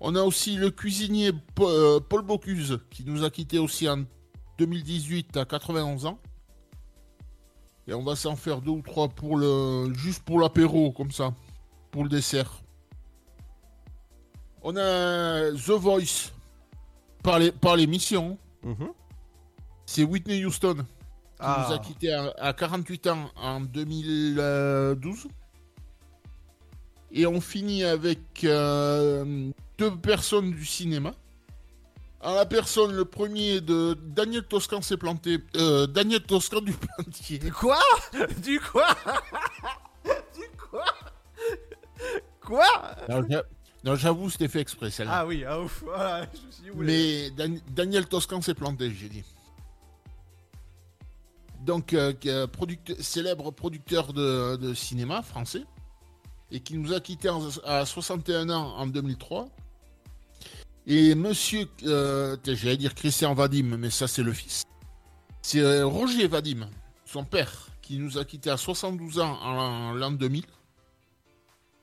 On a aussi le cuisinier euh, Paul Bocuse qui nous a quitté aussi en 2018 à 91 ans. Et on va s'en faire deux ou trois pour le juste pour l'apéro comme ça, pour le dessert. On a The Voice par les- par l'émission. Mhm. C'est Whitney Houston qui Ah. nous a quitté à, à 48 ans en 2012. Et on finit avec euh, deux personnes du cinéma. À la personne, le premier de Daniel Toscan s'est planté. euh, Daniel Toscan du Plantier. Quoi? Du quoi? Du quoi? Quoi? Non, j'a- non, j'avoue, c'était fait exprès celle-là. Ah oui, ah ouf. Voilà, je me suis dit. Mais Dan- Daniel Toscan s'est planté, j'ai dit. Donc, euh, product- célèbre producteur de, de cinéma français et qui nous a quittés en- à 61 ans en 2003. Et monsieur, euh, j'allais dire Christian Vadim, mais ça c'est le fils. C'est euh, Roger Vadim, son père, qui nous a quittés à 72 ans en l'an 2000.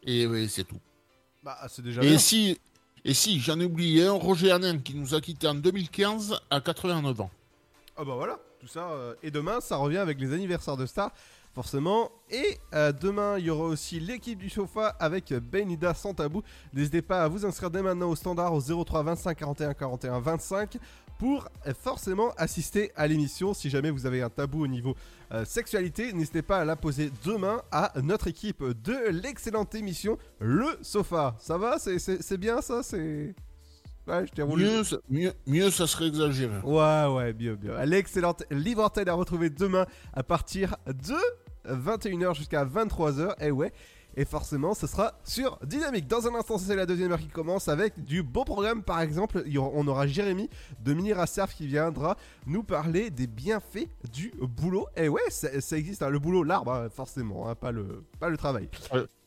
Et oui, c'est tout. Bah, c'est déjà Et bien. si, et si, j'en ai oublié un, Roger Hanin, qui nous a quittés en 2015 à 89 ans. Ah bah voilà, tout ça. euh, et demain, ça revient avec les anniversaires de stars, forcément. Et euh, demain, il y aura aussi l'équipe du sofa avec Benida sans tabou. N'hésitez pas à vous inscrire dès maintenant au standard au 03 25 41 41 25 pour euh, forcément assister à l'émission. Si jamais vous avez un tabou au niveau euh, sexualité, n'hésitez pas à la poser demain à notre équipe de l'excellente émission Le Sofa. Ça va? C'est- bien ça? C'est. Ouais, je t'ai roulé. Mieux, ça- mieux, mieux, ça serait exagéré. Ouais, ouais, bien, bien. L'excellente libre antenne à retrouver demain à partir de 21h jusqu'à 23h. Et ouais. Et forcément, ce sera sur Dynamique. Dans un instant, c'est la deuxième heure qui commence avec du beau programme. Par exemple, on aura Jérémy de Mini Racerf qui viendra nous parler des bienfaits du boulot. Et ouais, ça, existe, hein, le boulot, l'arbre, hein, forcément, hein, pas, le, pas le travail.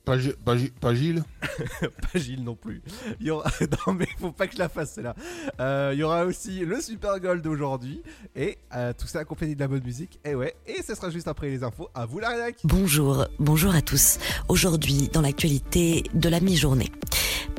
Pas, pas pas Gilles (laughs) pas Gilles non plus. Il y aura... (laughs) Non mais faut pas que je la fasse celle-là. Euh, il y aura aussi le Super Gold d'aujourd'hui et euh, tout ça accompagné de la bonne musique. Et ouais, et ce sera juste après les infos. À vous la rédac. Bonjour, bonjour à tous. Aujourd'hui, dans l'actualité de la mi-journée.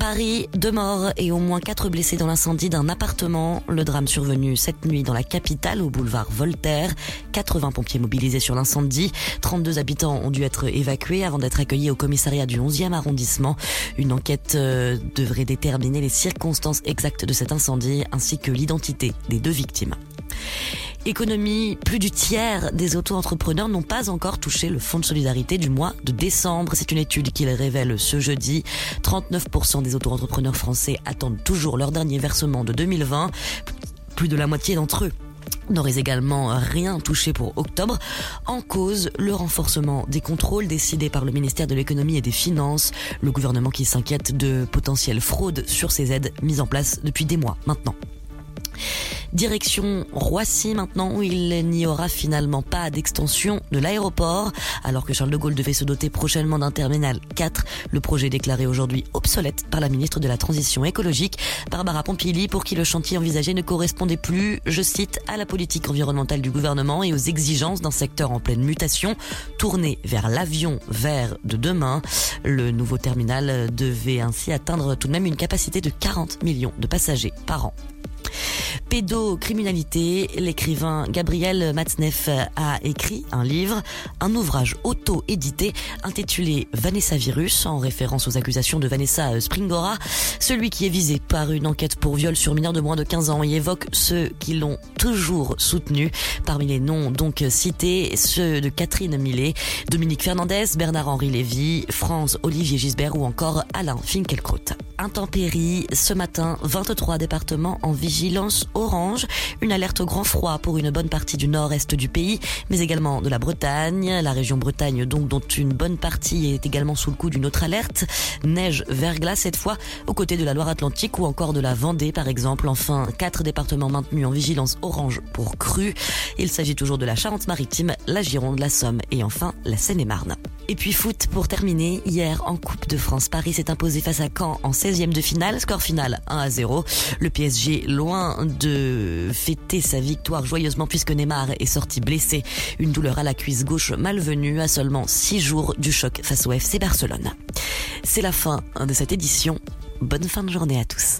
Paris, deux morts et au moins quatre blessés dans l'incendie d'un appartement. Le drame survenu cette nuit dans la capitale, au boulevard Voltaire. 80 pompiers mobilisés sur l'incendie. 32 habitants ont dû être évacués avant d'être accueillis au commissariat du 11e arrondissement. Une enquête euh, devrait déterminer les circonstances exactes de cet incendie ainsi que l'identité des deux victimes. Économie, plus du tiers des auto-entrepreneurs n'ont pas encore touché le fonds de solidarité du mois de décembre. C'est une étude qui le révèle ce jeudi. 39% des auto-entrepreneurs français attendent toujours leur dernier versement de 2020. Plus de la moitié d'entre eux n'auraient également rien touché pour octobre. En cause, le renforcement des contrôles décidés par le ministère de l'économie et des finances. Le gouvernement qui s'inquiète de potentielles fraudes sur ces aides mises en place depuis des mois maintenant. Direction Roissy maintenant où il n'y aura finalement pas d'extension de l'aéroport alors que Charles de Gaulle devait se doter prochainement d'un terminal 4. Le projet déclaré aujourd'hui obsolète par la ministre de la Transition écologique Barbara Pompili pour qui le chantier envisagé ne correspondait plus, je cite, à la politique environnementale du gouvernement et aux exigences d'un secteur en pleine mutation tourné vers l'avion vert de demain. Le nouveau terminal devait ainsi atteindre tout de même une capacité de 40 millions de passagers par an. Pédocriminalité, l'écrivain Gabriel Matzneff a écrit un livre, un ouvrage auto-édité intitulé Vanessa Virus, en référence aux accusations de Vanessa Springora, celui qui est visé par une enquête pour viol sur mineur de moins de 15 ans et évoque ceux qui l'ont toujours soutenu. Parmi les noms donc cités, ceux de Catherine Millet, Dominique Fernandez, Bernard-Henri Lévy, France Olivier Gisbert ou encore Alain Finkielkraut. intempéries. Ce matin, 23 départements en vigilance orange. Une alerte au grand froid pour une bonne partie du nord-est du pays, mais également de la Bretagne. La région Bretagne, donc, dont une bonne partie est également sous le coup d'une autre alerte. Neige, verglas cette fois, aux côtés de la Loire-Atlantique ou encore de la Vendée, par exemple. Enfin, quatre départements maintenus en vigilance orange pour crue. Il s'agit toujours de la Charente-Maritime, la Gironde, la Somme et enfin la Seine-et-Marne. Et puis foot pour terminer, hier en Coupe de France, Paris s'est imposé face à Caen en 16e de finale, score final 1 à 0. Le PSG loin de fêter sa victoire joyeusement puisque Neymar est sorti blessé, une douleur à la cuisse gauche malvenue à seulement 6 jours du choc face au FC Barcelone. C'est la fin de cette édition. Bonne fin de journée à tous.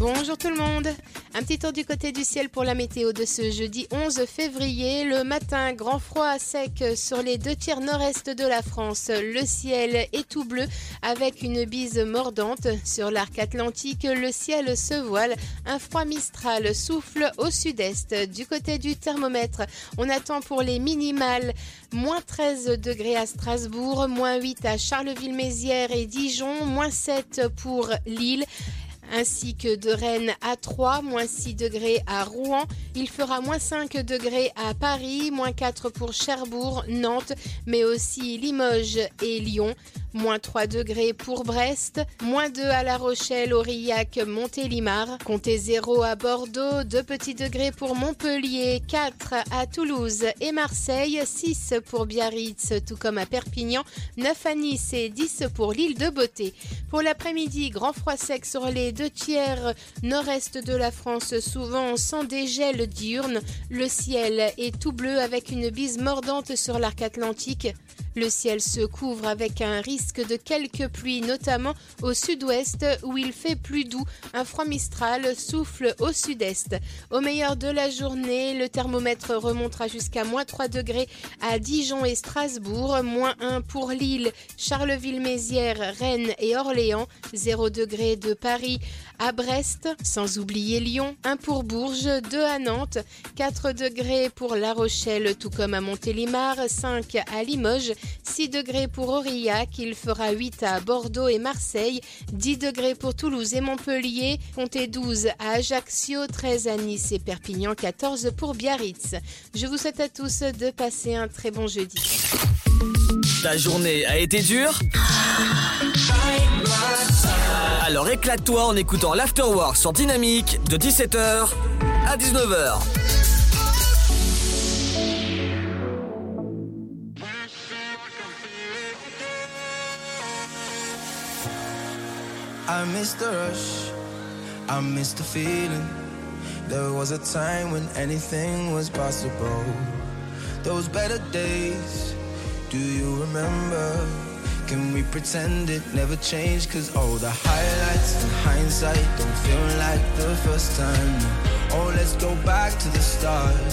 Bonjour tout le monde. Un petit tour du côté du ciel pour la météo de ce jeudi 11 février. Le matin, grand froid sec sur les deux tiers nord-est de la France. Le ciel est tout bleu avec une bise mordante. Sur l'arc atlantique, le ciel se voile. Un froid mistral souffle au sud-est. Du côté du thermomètre, on attend pour les minimales moins 13 degrés à Strasbourg, moins 8 à Charleville-Mézières et Dijon, moins 7 pour Lille ainsi que de Rennes à 3, moins 6 degrés à Rouen. Il fera moins 5 degrés à Paris, moins 4 pour Cherbourg, Nantes, mais aussi Limoges et Lyon. Moins 3 degrés pour Brest, moins 2 à La Rochelle, Aurillac, Montélimar. Comptez 0 à Bordeaux, 2 petits degrés pour Montpellier, 4 à Toulouse et Marseille, 6 pour Biarritz, tout comme à Perpignan, 9 à Nice et 10 pour l'île de Beauté. Pour l'après-midi, grand froid sec sur les deux tiers nord-est de la France, souvent sans dégel diurne. Le ciel est tout bleu avec une bise mordante sur l'arc atlantique. Le ciel se couvre avec un risque de quelques pluies, notamment au sud-ouest où il fait plus doux. Un froid mistral souffle au sud-est. Au meilleur de la journée, le thermomètre remontera jusqu'à moins 3 degrés à Dijon et Strasbourg, moins 1 pour Lille, Charleville-Mézières, Rennes et Orléans, 0 degré de Paris à Brest, sans oublier Lyon, 1 pour Bourges, 2 à Nantes, 4 degrés pour La Rochelle, tout comme à Montélimar, 5 à Limoges, 6 degrés pour Aurillac, il fera 8 à Bordeaux et Marseille, 10 degrés pour Toulouse et Montpellier, comptez 12 à Ajaccio, 13 à Nice et Perpignan, 14 pour Biarritz. Je vous souhaite à tous de passer un très bon jeudi. Ta journée a été dure? Alors éclate-toi en écoutant l'Afterwork sur Dynamique de 17h à 19h. I miss the rush, I miss the feeling. There was a time when anything was possible. Those better days, do you remember? Can we pretend it never changed? Cause all the highlights in hindsight don't feel like the first time. Oh, let's go back to the start.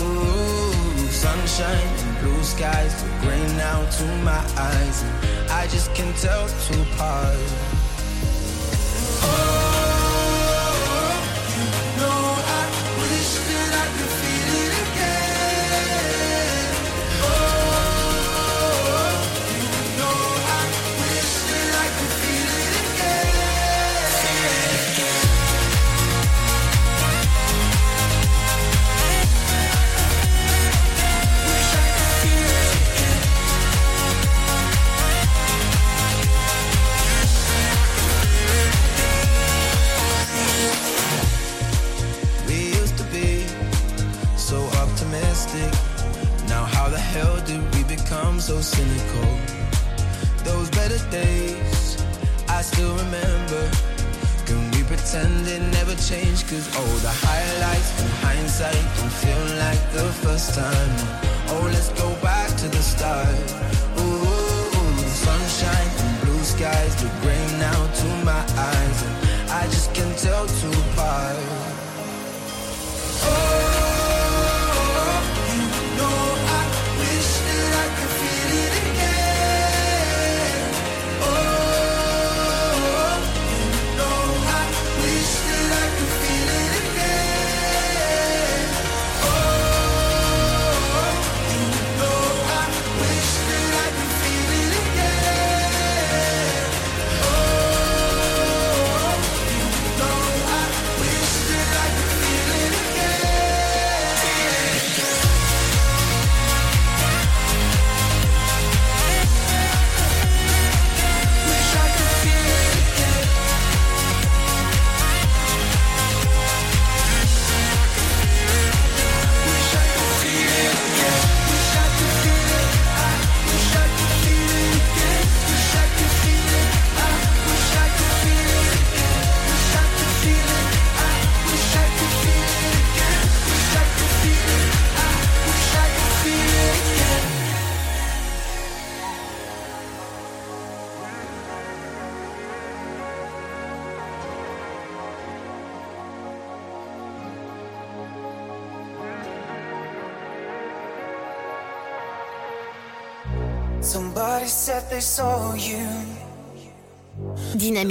Ooh, sunshine and blue skies look gray now to my eyes. And I just can't tell two apart. We cynical? Those better days, I still remember. Can we pretend it never changed? Cause all the highlights in hindsight don't feel like the first time. Oh, let's go back to the start. Ooh, sunshine and blue skies look gray now to my eyes. And I just can't tell two apart. Oh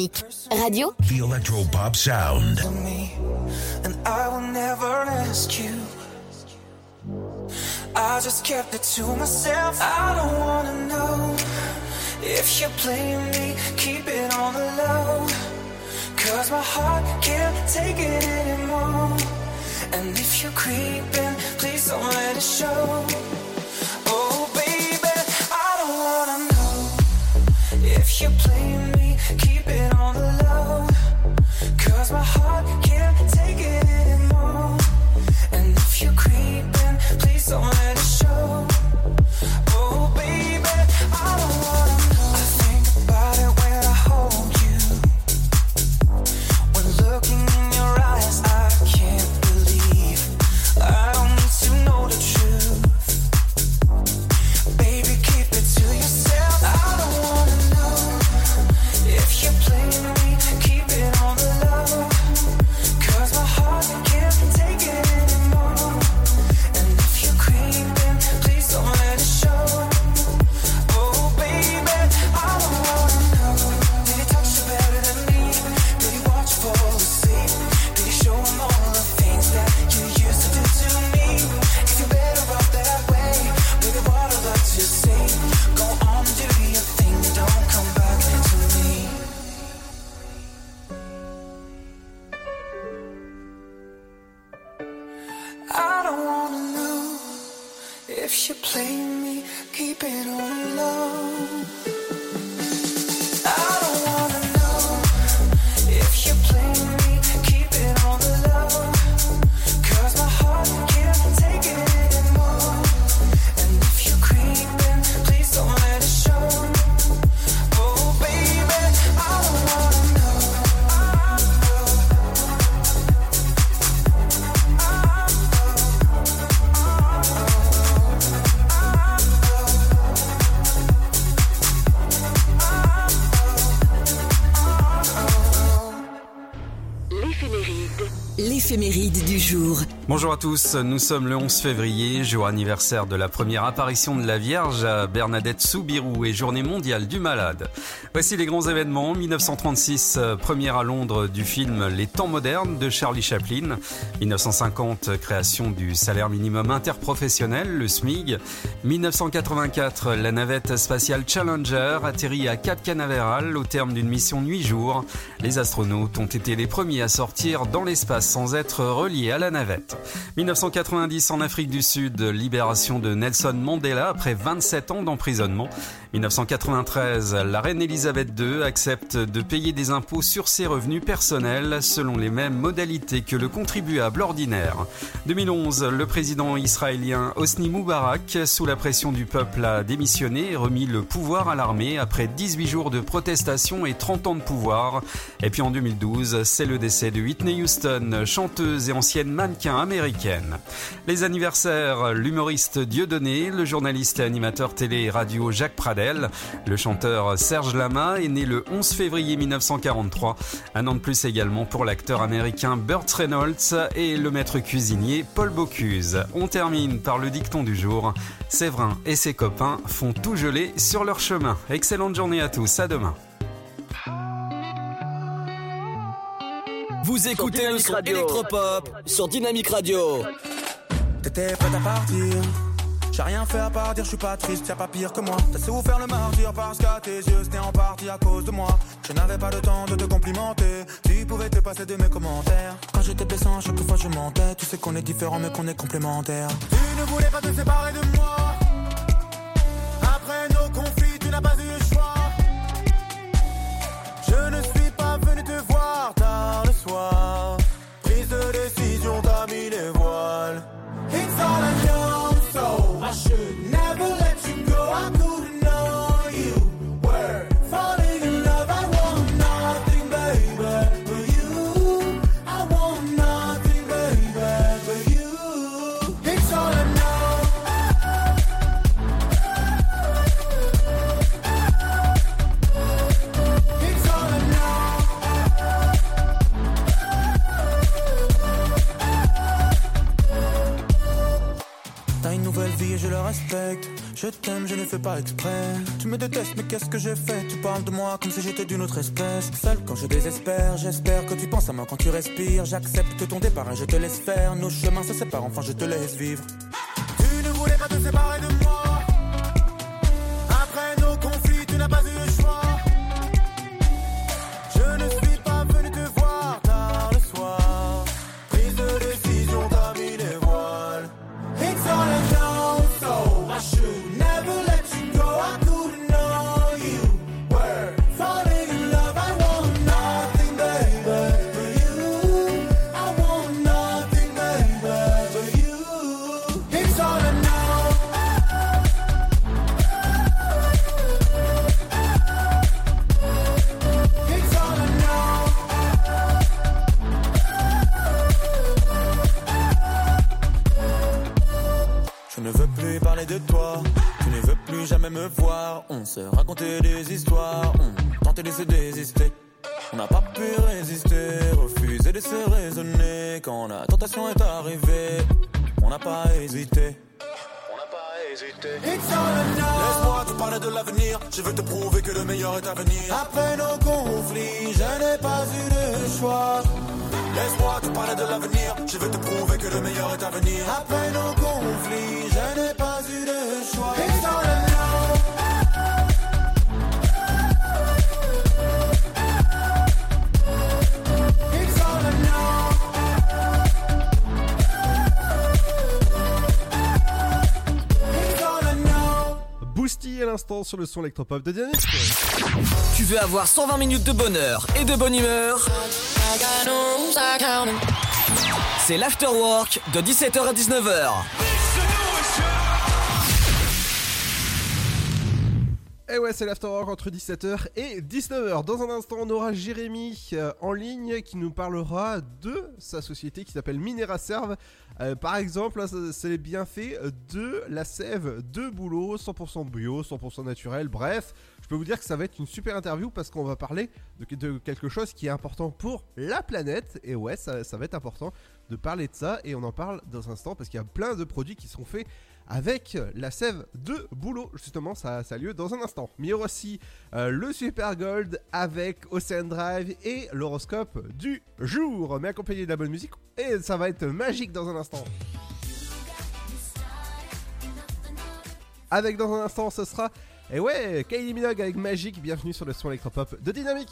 Dynamique Radio. The Electropop sound. and I will never ask you. I just kept it to myself. I don't wanna know if you're playing me. Keep it on the low. Cause my heart can't take it anymore. And if you're creeping, please don't let it show. Oh, baby, I don't wanna know if you're playing me. Don't let Bonjour à tous, nous sommes le 11 février, jour anniversaire de la première apparition de la Vierge à Bernadette Soubirou et journée mondiale du malade. Voici les grands événements. 1936, euh, première à Londres du film Les temps modernes de Charlie Chaplin. 1950, création du salaire minimum interprofessionnel, le SMIG. 1984, la navette spatiale Challenger atterrit à Cap Canaveral au terme d'une mission nuit-jour. Les astronautes ont été les premiers à sortir dans l'espace sans être reliés à la navette. 1990 en Afrique du Sud, libération de Nelson Mandela après 27 ans d'emprisonnement. 1993, la reine Elisabeth II accepte de payer des impôts sur ses revenus personnels selon les mêmes modalités que le contribuable ordinaire. 2011, le président israélien Hosni Moubarak, sous la pression du peuple, a démissionné et remis le pouvoir à l'armée après 18 jours de protestation et 30 ans de pouvoir. Et puis en 2012, c'est le décès de Whitney Houston, chanteuse et ancienne mannequin américaine. Les anniversaires, l'humoriste Dieudonné, le journaliste et animateur télé et radio Jacques Pradel, le chanteur Serge Est né le 11 février 1943. Un an de plus également pour l'acteur américain Burt Reynolds et le maître cuisinier Paul Bocuse. On termine par le dicton du jour. Séverin et ses copains font tout geler sur leur chemin. Excellente journée à tous, à demain. Vous écoutez le son électropop sur Dynamique Radio. T'étais prête à partir. J'ai rien fait à part dire, je suis pas triste, y'a pas pire que moi. T'as vous faire le martyr parce qu'à tes yeux, c'était en partie à cause de moi. Je n'avais pas le temps de te complimenter. Tu pouvais te passer de mes commentaires. Quand j'étais blessant, chaque fois je mentais. Tu sais qu'on est différents, mais qu'on est complémentaires. Tu ne voulais pas te séparer de moi. Après nos conflits, tu n'as pas eu le choix. Je ne suis pas venu te voir tard le soir. I should Je t'aime, je ne fais pas exprès. Tu me détestes, mais qu'est-ce que j'ai fait Tu parles de moi comme si j'étais d'une autre espèce. Seul quand je désespère, j'espère que tu penses à moi quand tu respires. J'accepte ton départ et je te laisse faire. Nos chemins se séparent, enfin je te laisse vivre. Tu ne voulais pas te séparer de moi. On se racontait des histoires, on tentait de se désister. On n'a pas pu résister, refuser de se raisonner. Quand la tentation est arrivée, on n'a pas hésité. Laisse-moi te parler de l'avenir. Je veux te prouver que le meilleur est à venir. Après nos conflits, je n'ai pas eu de choix. Laisse-moi te parler de l'avenir. Je veux te prouver que le meilleur est à venir. Après nos conflits, je n'ai pas eu de choix. À l'instant sur le son électropop de Dynamique. Tu veux avoir 120 minutes de bonheur et de bonne humeur? C'est l'afterwork de 17h à 19h. Et ouais, c'est l'afterwork entre 17h et 19h. Dans un instant, on aura Jérémy euh, en ligne qui nous parlera de sa société qui s'appelle Mineraserve. Euh, par exemple, ça- c'est les bienfaits de la sève de boulot, 100% bio, 100% naturel. Bref, je peux vous dire que ça va être une super interview parce qu'on va parler de, quelque chose qui est important pour la planète. Et ouais, ça, ça va être important de parler de ça. Et on en parle dans un instant parce qu'il y a plein de produits qui sont faits avec la sève de boulot. Justement, ça, ça a lieu dans un instant. Mais aussi euh, le Super Gold avec Ocean Drive et l'horoscope du jour, mais accompagné de la bonne musique. Et ça va être magique dans un instant. Avec dans un instant, ce sera. Et ouais, Kylie Minogue avec Magic. Bienvenue sur le son électropop de Dynamique.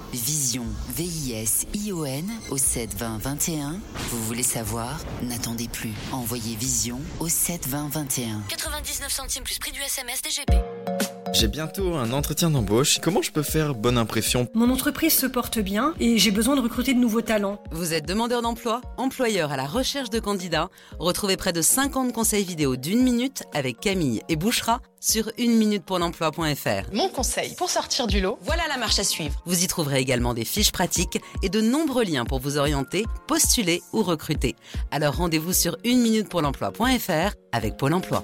Vision, V-I-S-I-O-N au 72021. Vous voulez savoir? N'attendez plus. Envoyez Vision au 72021. 99 centimes plus prix du SMS DGP. J'ai bientôt un entretien d'embauche. Comment je peux faire bonne impression? Mon entreprise se porte bien et j'ai besoin de recruter de nouveaux talents. Vous êtes demandeur d'emploi, employeur à la recherche de candidats? Retrouvez près de 50 conseils vidéo d'une minute avec Camille et Bouchera sur une minute pour l'emploi.fr. Mon conseil pour sortir du lot, voilà la marche à suivre. Vous y trouverez également des fiches pratiques et de nombreux liens pour vous orienter, postuler ou recruter. Alors rendez-vous sur une minute pour l'emploi.fr avec Pôle emploi.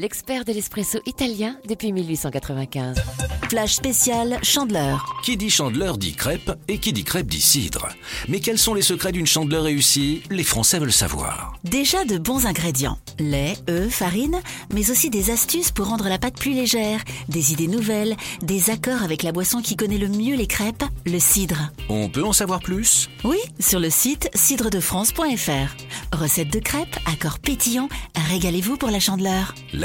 l'expert de l'espresso italien depuis 1895. Flash spécial Chandeleur. Qui dit chandeleur dit crêpe et qui dit crêpe dit cidre. Mais quels sont les secrets d'une chandeleur réussie? Les Français veulent savoir. Déjà de bons ingrédients. Lait, œufs, farine, mais aussi des astuces pour rendre la pâte plus légère, des idées nouvelles, des accords avec la boisson qui connaît le mieux les crêpes, le cidre. On peut en savoir plus? Oui, sur le site cidredefrance.fr. Recette de crêpes, accords pétillants, régalez-vous pour la chandeleur.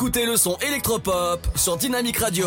Écoutez le son électropop sur Dynamic Radio.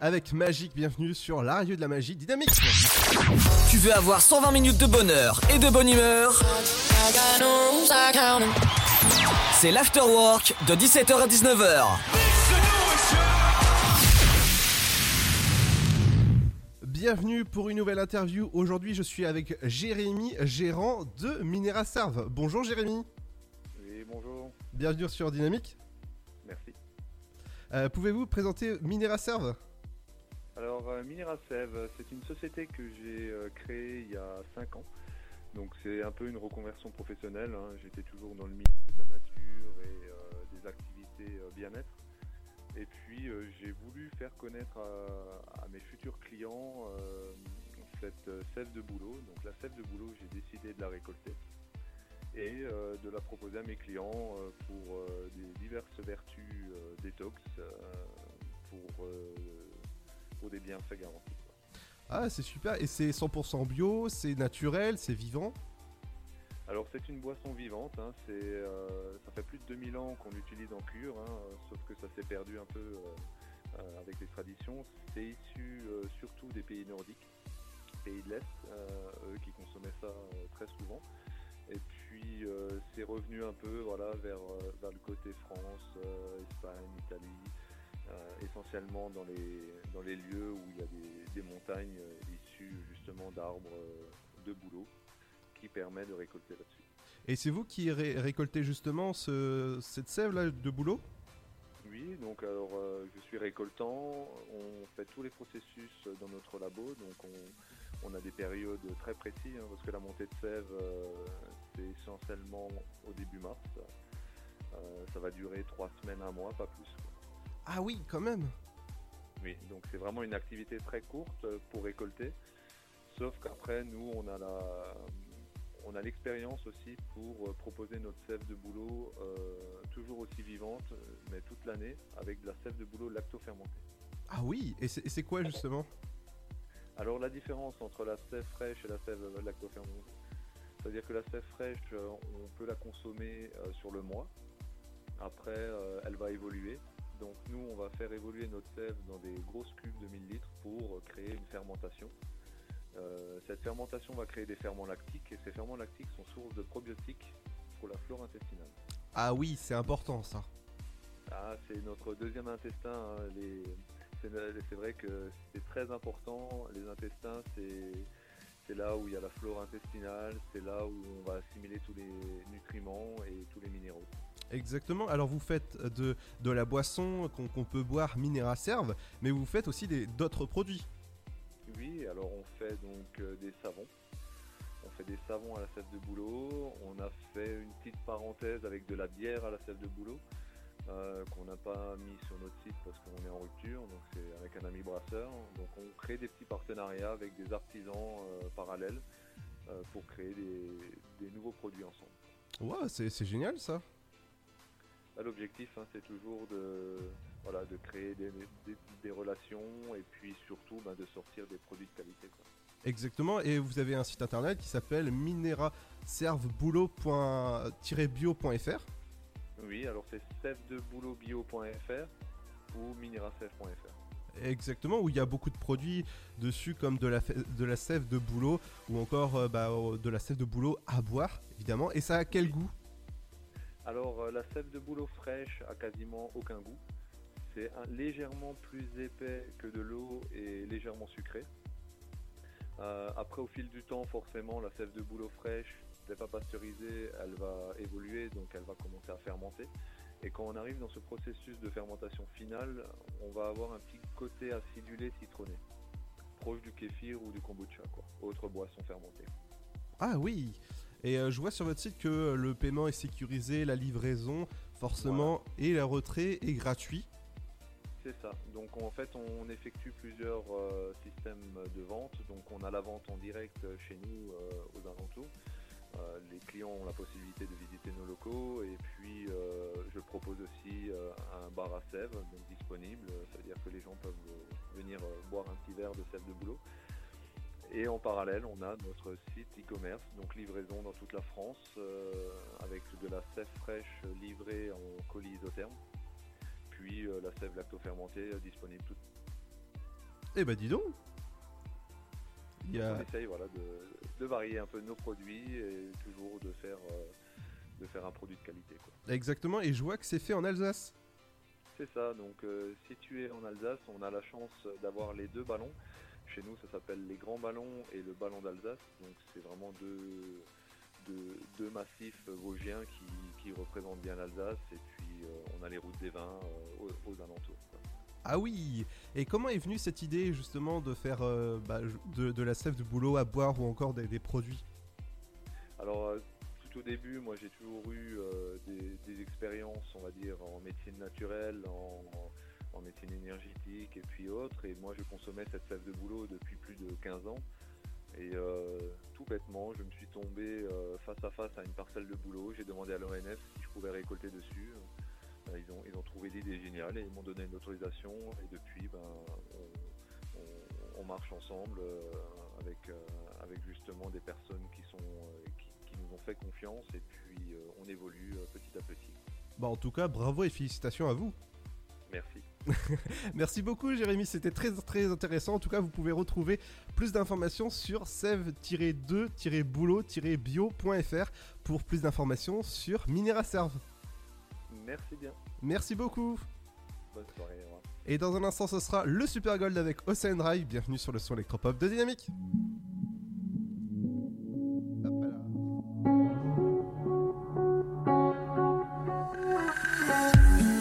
Avec Magique, bienvenue sur la radio de la magie dynamique. Tu veux avoir 120 minutes de bonheur et de bonne humeur? C'est l'afterwork de 17h à 19h. Bienvenue pour une nouvelle interview. Aujourd'hui, je suis avec Jérémy, gérant de Minera Serve. Bonjour Jérémy. Oui, bonjour. Bienvenue sur Dynamique. Euh, Pouvez-vous présenter Minera Serve? Alors, euh, Minera Serve, c'est une société que j'ai euh, créée il y a 5 ans. Donc, c'est un peu une reconversion professionnelle. hein. J'étais toujours dans le milieu de la nature et des activités bien-être. Et puis, j'ai voulu faire connaître à, mes futurs clients cette sève de boulot. Donc, la sève de boulot, j'ai décidé de la récolter et euh, de la proposer à mes clients euh, pour euh, des diverses vertus détox pour, pour des bienfaits garantis. Ah, c'est super. Et c'est 100% bio, c'est naturel, c'est vivant? Alors c'est une boisson vivante, hein, c'est, euh, ça fait plus de 2000 ans qu'on l'utilise en cure, hein, euh, sauf que ça s'est perdu un peu euh, avec les traditions. C'est issu surtout des pays nordiques, pays de l'Est, eux qui consommaient ça très souvent. Et puis euh, c'est revenu un peu voilà, vers, euh, vers le côté France, euh, Espagne, Italie, euh, essentiellement dans les, dans les lieux où il y a des, des montagnes issues justement d'arbres de bouleau qui permet de récolter là-dessus. Et c'est vous qui ré- récoltez justement ce- cette sève là de boulot Oui, donc alors euh, je suis récoltant, on fait tous les processus dans notre labo, donc on, on a des périodes très précises, hein, parce que la montée de sève euh, c'est essentiellement au début mars. Euh, ça va durer trois semaines, un mois, pas plus. Ah oui, quand même. Oui, donc c'est vraiment une activité très courte pour récolter. Sauf qu'après, nous, on a la, on a l'expérience aussi pour proposer notre sève de boulot euh, toujours aussi vivante, mais toute l'année, avec de la sève de boulot lacto-fermentée. Ah oui, et c'est quoi justement? Alors la différence entre la sève fraîche et la sève lacto-fermentée, c'est-à-dire que la sève fraîche, euh, on peut la consommer euh, sur le mois. Après, euh, elle va évoluer. Donc nous, on va faire évoluer notre sève dans des grosses cuves de 1000 litres pour créer une fermentation. Cette fermentation va créer des ferments lactiques et ces ferments lactiques sont source de probiotiques pour la flore intestinale. Ah oui, c'est important ça. Ah, c'est notre deuxième intestin. hein, les- c'est vrai que c'est très important. Les intestins, c'est c'est là où il y a la flore intestinale, c'est là où on va assimiler tous les nutriments et tous les minéraux. Exactement. Alors vous faites de, de la boisson qu'on peut boire Minera Serve, mais vous faites aussi d'autres produits. Oui, alors on fait donc euh, des savons. On fait des savons à la sève de bouleau. On a fait une petite parenthèse avec de la bière à la sève de bouleau euh, qu'on n'a pas mis sur notre site parce qu'on est en rupture. Donc c'est avec un ami brasseur. Donc on crée des petits partenariats avec des artisans euh, parallèles euh, pour créer des, des nouveaux produits ensemble. Ouais, c'est c'est génial ça. Là, L'objectif, hein, c'est toujours de, voilà, de créer des, des- des relations et puis surtout ben, de sortir des produits de qualité. quoi. Exactement. Et vous avez un site internet qui s'appelle mineraserveboulot.bio.fr. Oui, alors c'est sèvedeboulotbio.fr ou minerasève.fr. Exactement, où il y a beaucoup de produits dessus, comme de la, fe- de la sève de boulot, ou encore euh, bah, euh, de la sève de boulot à boire, évidemment. Et ça a quel goût? Alors euh, la sève de bouleau fraîche a quasiment aucun goût. C'est légèrement plus épais que de l'eau et légèrement sucré. Euh, après au fil du temps forcément la sève de bouleau fraîche n'est pas pasteurisée, elle va évoluer donc elle va commencer à fermenter. Et quand on arrive dans ce processus de fermentation finale, on va avoir un petit côté acidulé citronné, proche du kéfir ou du kombucha quoi, autre boisson fermentée. Ah oui Et euh, je vois sur votre site que le paiement est sécurisé, la livraison, forcément, et le retrait est gratuit. C'est ça. Donc en fait, on effectue plusieurs euh, systèmes de vente. Donc on a la vente en direct chez nous euh, aux alentours. Euh, les clients ont la possibilité de visiter nos locaux et puis euh, je propose aussi euh, un bar à sève disponible. Ça veut dire que les gens peuvent venir boire un petit verre de sève de boulot. Et en parallèle, on a notre site e-commerce, donc livraison dans toute la France, avec de la sève fraîche livrée en colis isotherme. puis la sève lacto-fermentée disponible tout. Eh bah dis donc A- On essaye voilà, de, de varier un peu nos produits et toujours de faire, euh, de faire un produit de qualité. Quoi. Exactement, et je vois que c'est fait en Alsace. C'est ça, donc euh, situé en Alsace, on a la chance d'avoir les deux ballons. Chez nous, ça s'appelle les grands ballons et le ballon d'Alsace. Donc c'est vraiment deux, deux, deux massifs vosgiens qui, qui représentent bien l'Alsace. Et puis euh, on a les routes des vins euh, aux, aux alentours. quoi. Ah oui Et comment est venue cette idée justement de faire euh, bah, de, la sève de boulot à boire ou encore des, produits? Alors, euh, tout au début, moi j'ai toujours eu euh, des, expériences, on va dire, en médecine naturelle, en, médecine énergétique et puis autres. Et moi je consommais cette sève de boulot depuis plus de 15 ans. Et tout bêtement, je me suis tombé face à face à une parcelle de boulot. J'ai demandé à l'ONF si je pouvais récolter dessus. Euh, ils, ont, ils ont trouvé l'idée géniale et ils m'ont donné une autorisation. Et depuis, ben, on, on- on marche ensemble euh, avec, euh, avec justement des personnes qui, sont, euh, qui, qui nous ont fait confiance et puis on évolue petit à petit. Bah en tout cas, bravo et félicitations à vous Merci. (laughs) Merci beaucoup Jérémy, c'était très très intéressant. En tout cas, vous pouvez retrouver plus d'informations sur sève-2-boulot-bio.fr pour plus d'informations sur Mineraserve. Merci bien. Merci beaucoup. Bonne soirée. au revoir. Et dans un instant, ce sera le Super Gold avec Ocean Drive. Bienvenue sur le son électropop de Dynamique.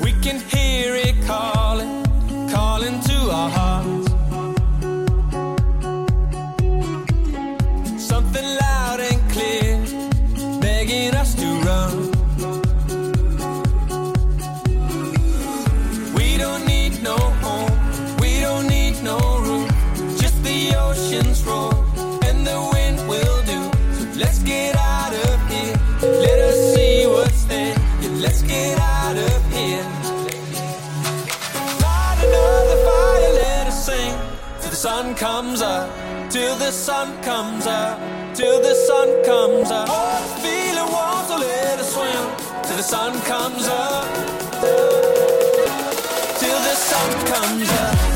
We can hear it calling, calling to our hearts. Sun comes up, till the sun comes up, till the sun comes up. Oh, feeling warm, so let us swim till the sun comes up, till the sun comes up.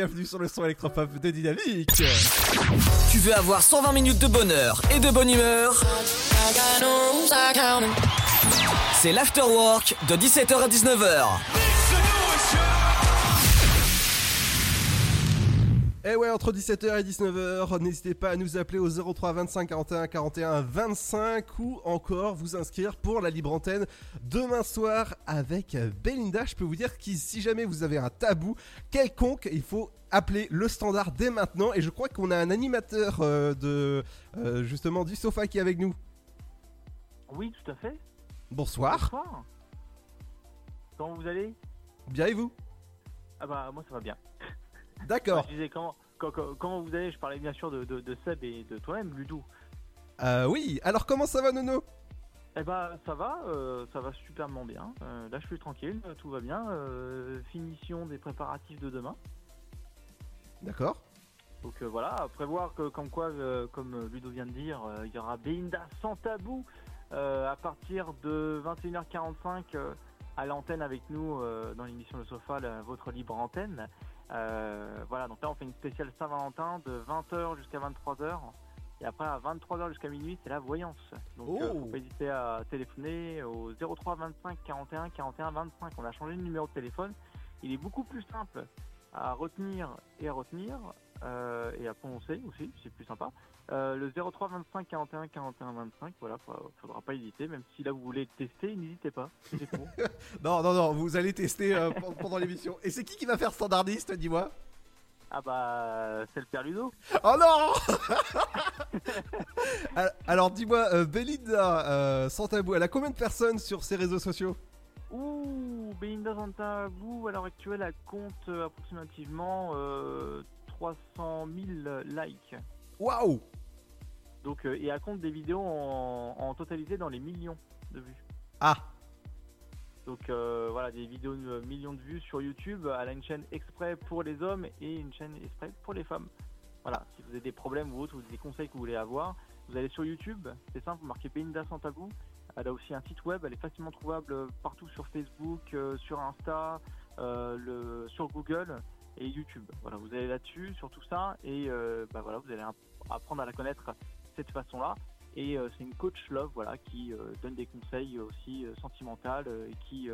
Bienvenue sur le son électropop de Dynamique. Tu veux avoir 120 minutes de bonheur et de bonne humeur? C'est l'afterwork de 17h à 19h. Et Eh ouais, entre 17h et 19h, n'hésitez pas à nous appeler au 03 25 41 41 25 ou encore vous inscrire pour la libre antenne demain soir avec Belinda. Je peux vous dire que si jamais vous avez un tabou quelconque, il faut appeler le standard dès maintenant. Et je crois qu'on a un animateur euh, de euh, justement du sofa qui est avec nous. Oui, tout à fait. Bonsoir. Bonsoir. Comment vous allez? Bien et vous? Ah bah moi ça va bien. D'accord. Je disais comment, quand- quand- comment vous allez Je parlais bien sûr de, de- de Seb et de toi-même, Ludo. Euh, oui, alors comment ça va Nono? Eh bah ça va, euh, ça va superment bien. Euh, là je suis tranquille, tout va bien. Euh, finition des préparatifs de demain. D'accord. Donc voilà, à prévoir que comme quoi, comme Ludo vient de dire, il y aura Beinda sans tabou à partir de 21h45 euh, à l'antenne avec nous dans l'émission Le Sofa, la- votre libre antenne. Euh, voilà, donc là on fait une spéciale Saint-Valentin de 20h jusqu'à 23h. Et après à 23h jusqu'à minuit, c'est la voyance. Donc euh, Oh. faut pas hésiter à téléphoner au 03 25 41 41 25. On a changé le numéro de téléphone. Il est beaucoup plus simple à retenir et à retenir euh, et à prononcer aussi, c'est plus sympa. Euh, le 03 25 41 41 25, voilà, fa- faudra pas hésiter, même si là vous voulez tester, n'hésitez pas. Pour. (laughs) Non, non, non, vous allez tester euh, pen- pendant l'émission. Et c'est qui qui va faire standardiste, dis-moi? Ah bah, c'est le père Ludo. Oh non (laughs) Al- Alors dis-moi, Belinda, sans tabou, elle a combien de personnes sur ses réseaux sociaux? Ouh, Belinda Santabou, à l'heure actuelle, elle compte euh, approximativement euh, 300 000 likes. Waouh Donc, euh, et elle compte des vidéos en, en totalisé dans les millions de vues. Ah Donc euh, voilà, des vidéos de millions de vues sur YouTube. Elle a une chaîne exprès pour les hommes et une chaîne exprès pour les femmes. Voilà, si vous avez des problèmes ou autres, ou des conseils que vous voulez avoir, vous allez sur YouTube, c'est simple, vous marquez Belinda. Elle a aussi un site web, elle est facilement trouvable partout sur Facebook, euh, sur Insta, euh, le, sur Google et YouTube. Voilà, vous allez là-dessus, sur tout ça, et euh, bah voilà, vous allez app- apprendre à la connaître cette façon-là. Et c'est une coach love, voilà, qui donne des conseils aussi sentimentaux et qui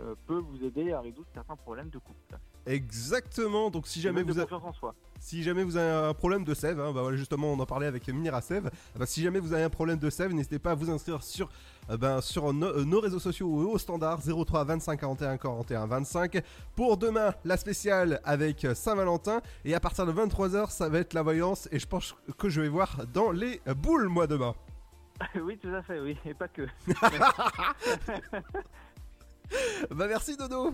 euh, peut vous aider à résoudre certains problèmes de couple. Exactement, donc si jamais vous en soi. Si jamais vous avez un problème de sève, hein, bah voilà, justement on en parlait avec Minira Sève, ah bah, si jamais vous avez un problème de sève, n'hésitez pas à vous inscrire sur, euh, ben, sur no- euh, nos réseaux sociaux ou au standard 03 25 41 41 25 pour demain la spéciale avec Saint-Valentin et à partir de 23h ça va être la voyance et je pense que je vais voir dans les boules moi demain. (laughs) oui, tout à fait, oui, et pas que. (laughs) (laughs) (laughs) bah merci Dodo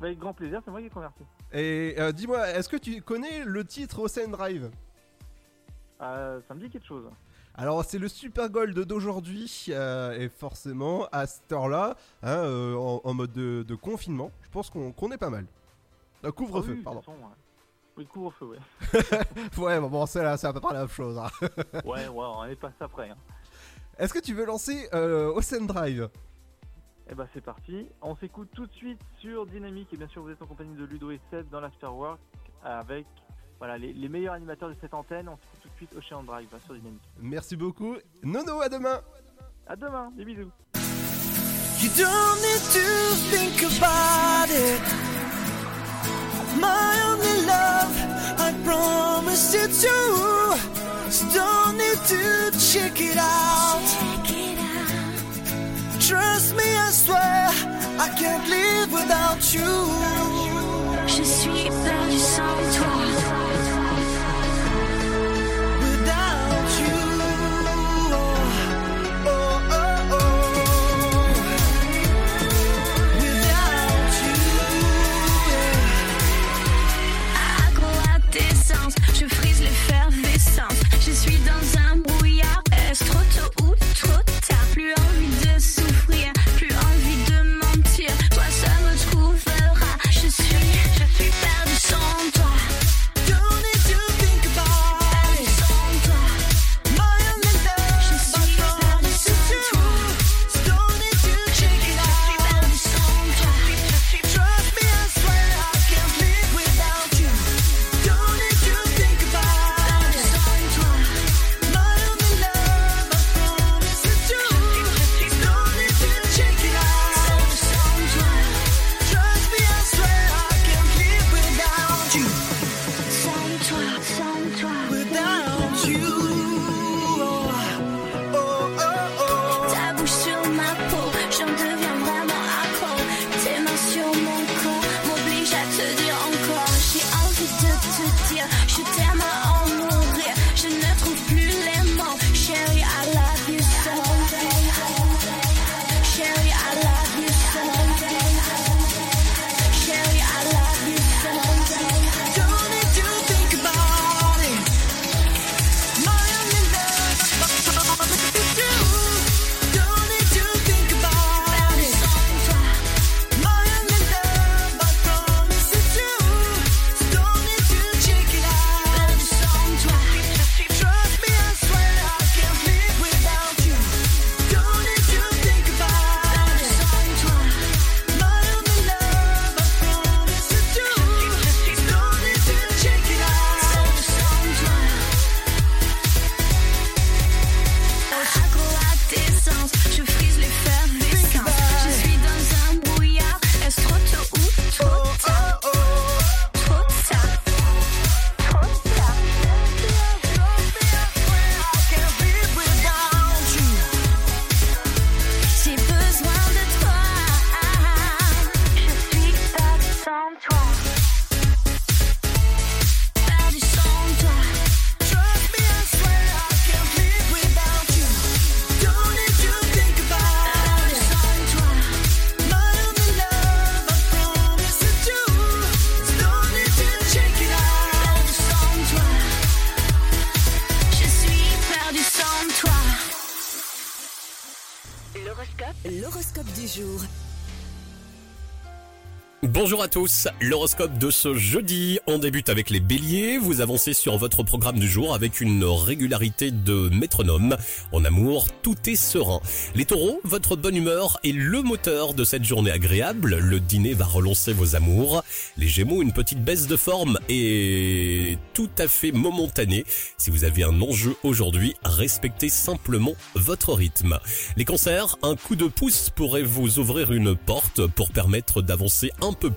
Bah, Avec grand plaisir, c'est moi qui convertis. Et euh, dis-moi, est-ce que tu connais le titre Ocean Drive? Euh, ça me dit quelque chose. Alors c'est le Super Gold d'aujourd'hui euh, et forcément à cette heure-là, hein, euh, en, en mode de, de confinement, je pense qu'on est pas mal. Euh, couvre-feu, Ah oui, pardon. toute façon, ouais. Oui, couvre-feu, ouais. (laughs) ouais, bon, bon c'est à peu près la même chose. hein. ouais, ouais, on est passé après. Hein. Est-ce que tu veux lancer euh, Ocean Drive? Et bah c'est parti. On s'écoute tout de suite sur Dynamique et bien sûr vous êtes en compagnie de Ludo et Seb dans l'Afterwork avec voilà, les, les meilleurs animateurs de cette antenne. On s'écoute tout de suite Ocean Drive hein, sur Dynamique. Merci beaucoup. Nono, à demain À demain, des bisous. You don't need to think about it. My only love, I promise you to. So don't need to check it out. Trust me, I swear, I can't live without you. Je suis perdu sans toi. Without you. Oh, oh, oh. Without you. À quoi d'essence, je frise l'effervescence. Je suis dans you. Bonjour à tous, l'horoscope de ce jeudi, on débute avec les béliers, vous avancez sur votre programme du jour avec une régularité de métronome. En amour, tout est serein. Les taureaux, votre bonne humeur est le moteur de cette journée agréable, le dîner va relancer vos amours. Les gémeaux, une petite baisse de forme est tout à fait momentanée. Si vous avez un enjeu aujourd'hui, respectez simplement votre rythme. Les cancers, un coup de pouce pourrait vous ouvrir une porte pour permettre d'avancer un peu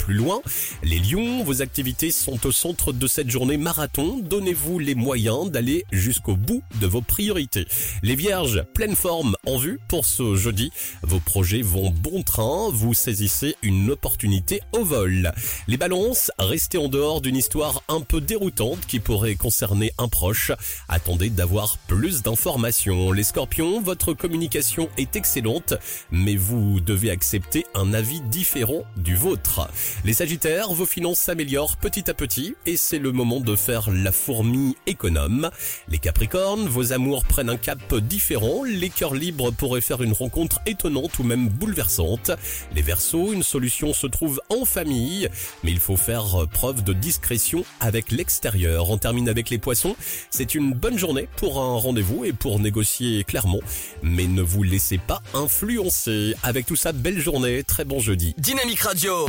Les lions, vos activités sont au centre de cette journée marathon. Donnez-vous les moyens d'aller jusqu'au bout de vos priorités. Les vierges, pleine forme en vue pour ce jeudi. Vos projets vont bon train. Vous saisissez une opportunité au vol. Les balances, restez en dehors d'une histoire un peu déroutante qui pourrait concerner un proche. Attendez d'avoir plus d'informations. Les scorpions, votre communication est excellente, mais vous devez accepter un avis différent du vôtre. Les sagittaires, vos finances s'améliorent petit à petit et c'est le moment de faire la fourmi économe. Les capricornes, vos amours prennent un cap différent. Les cœurs libres pourraient faire une rencontre étonnante ou même bouleversante. Les versos, une solution se trouve en famille, mais il faut faire preuve de discrétion avec l'extérieur. On termine avec les poissons. C'est une bonne journée pour un rendez-vous et pour négocier clairement, mais ne vous laissez pas influencer. Avec tout ça, belle journée, très bon jeudi. Radio.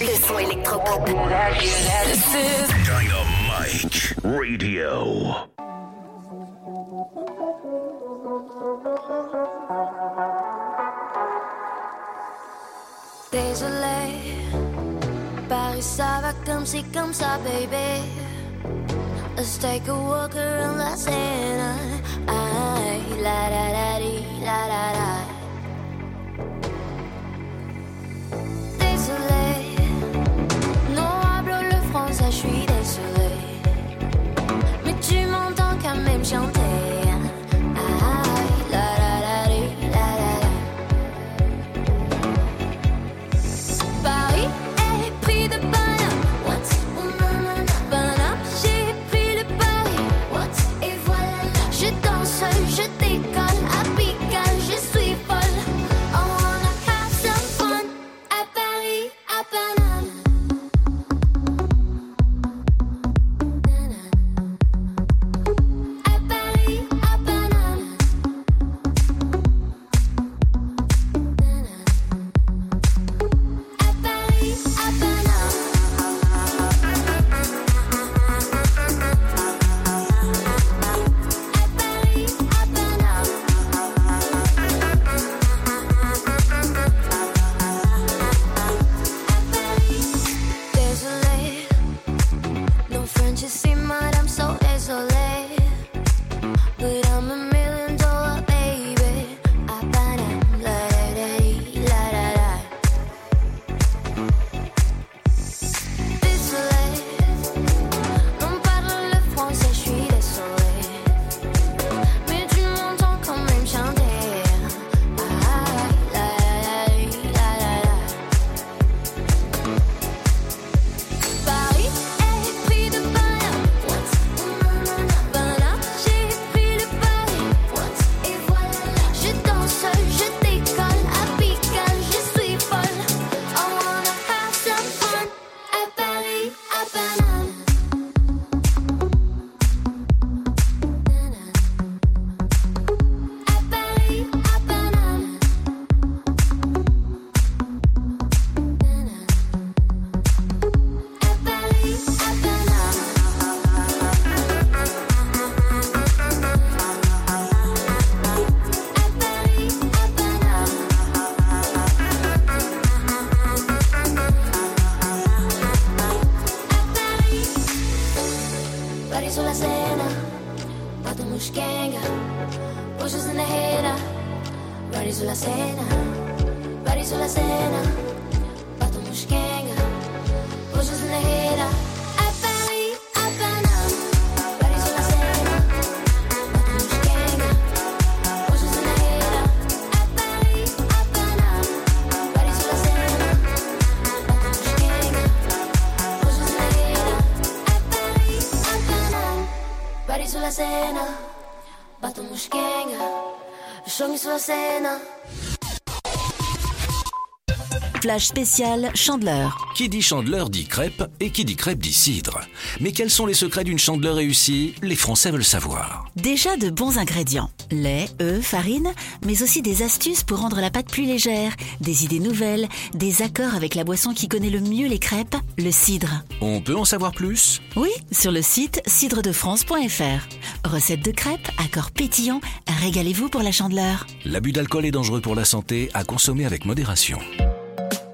Le son électropop. Dynamite Radio. Désolé, Paris ça va comme c'est comme ça, baby. Let's take a walk around la Seine. Ay, la la la di, la la la. Flash spécial Chandeleur. Qui dit chandeleur dit crêpe et qui dit crêpe dit cidre. Mais quels sont les secrets d'une chandeleur réussie? Les Français veulent savoir. Déjà de bons ingrédients. Lait, œufs, farine, mais aussi des astuces pour rendre la pâte plus légère, des idées nouvelles, des accords avec la boisson qui connaît le mieux les crêpes, le cidre. On peut en savoir plus? Oui, sur le site cidredefrance.fr. Recette de crêpes, accords pétillants, régalez-vous pour la chandeleur. L'abus d'alcool est dangereux pour la santé, à consommer avec modération.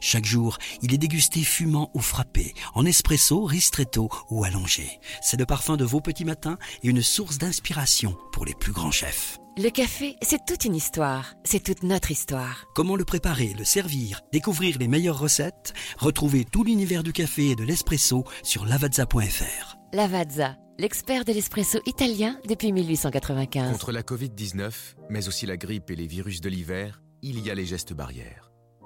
Chaque jour, il est dégusté fumant ou frappé, en espresso, ristretto ou allongé. C'est le parfum de vos petits matins et une source d'inspiration pour les plus grands chefs. Le café, c'est toute une histoire. C'est toute notre histoire. Comment le préparer, le servir, découvrir les meilleures recettes Retrouvez tout l'univers du café et de l'espresso sur lavazza.fr. Lavazza, l'expert de l'espresso italien depuis 1895. Contre la Covid-19, mais aussi la grippe et les virus de l'hiver, il y a les gestes barrières.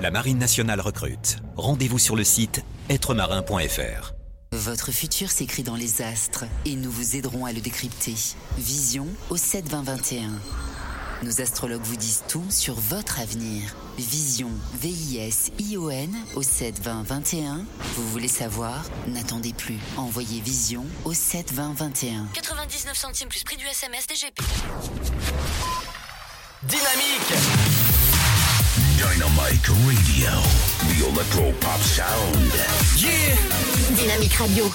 La Marine nationale recrute. Rendez-vous sur le site êtremarin.fr. Votre futur s'écrit dans les astres et nous vous aiderons à le décrypter. Vision au 7 20 21. Nos astrologues vous disent tout sur votre avenir. Vision, V-I-S-I-O-N au 7 20 21. Vous voulez savoir? N'attendez plus. Envoyez Vision au 7 20 21. 99 centimes plus prix du SMS DGP. Dynamique Dynamite Radio. The Electro Pop Sound. Yeah Dynamique Radio.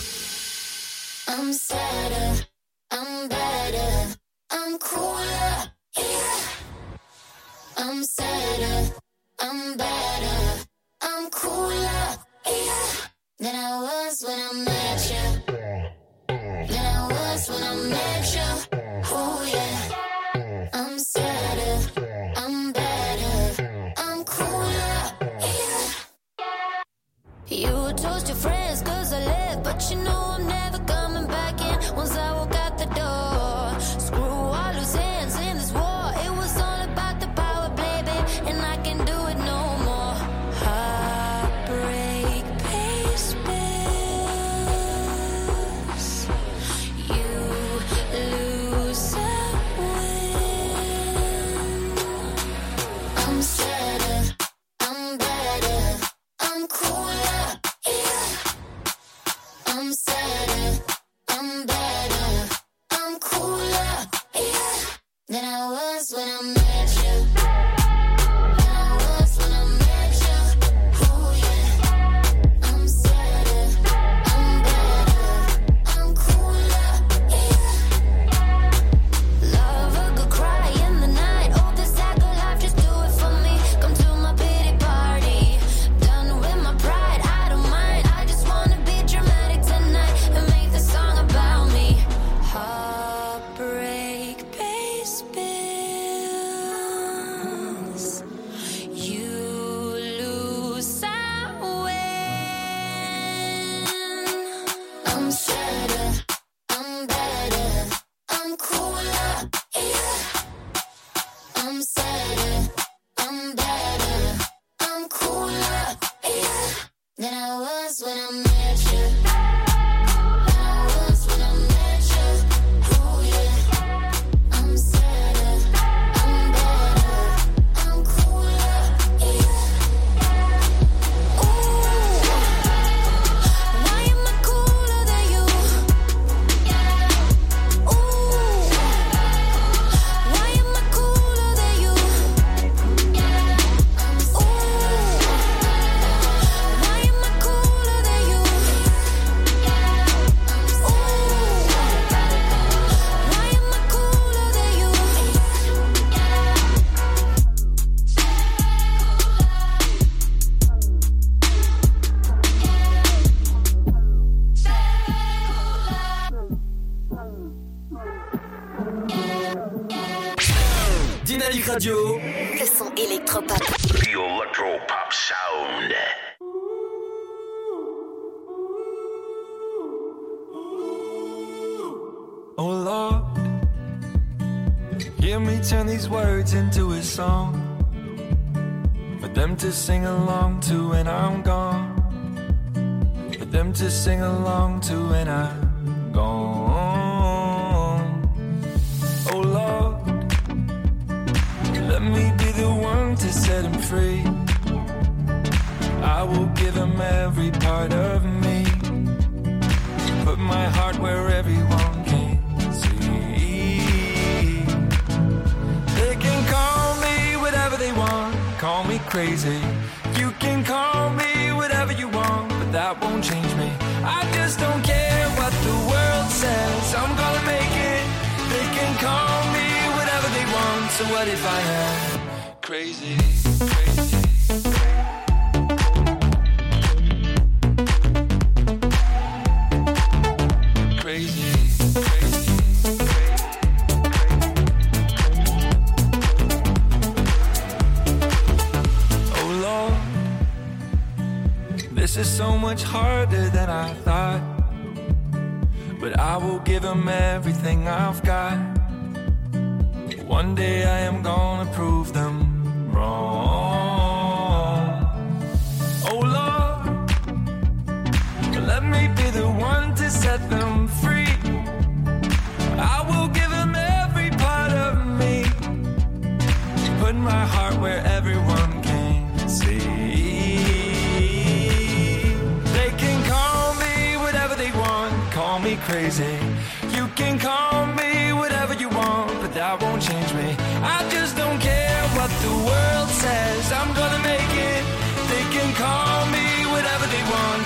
I'm sadder, I'm better, I'm cooler, yeah. I'm sadder, I'm better, I'm cooler, yeah. Than I was when I met you. Than I was when I met you. Oh yeah. Your friends cause I left, but you know I'm never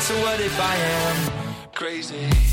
so what if I am crazy?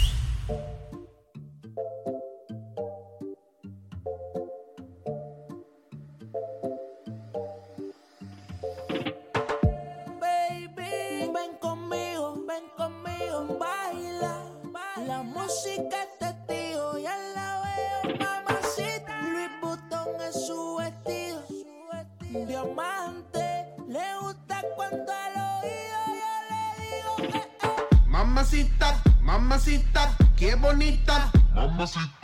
Embassy.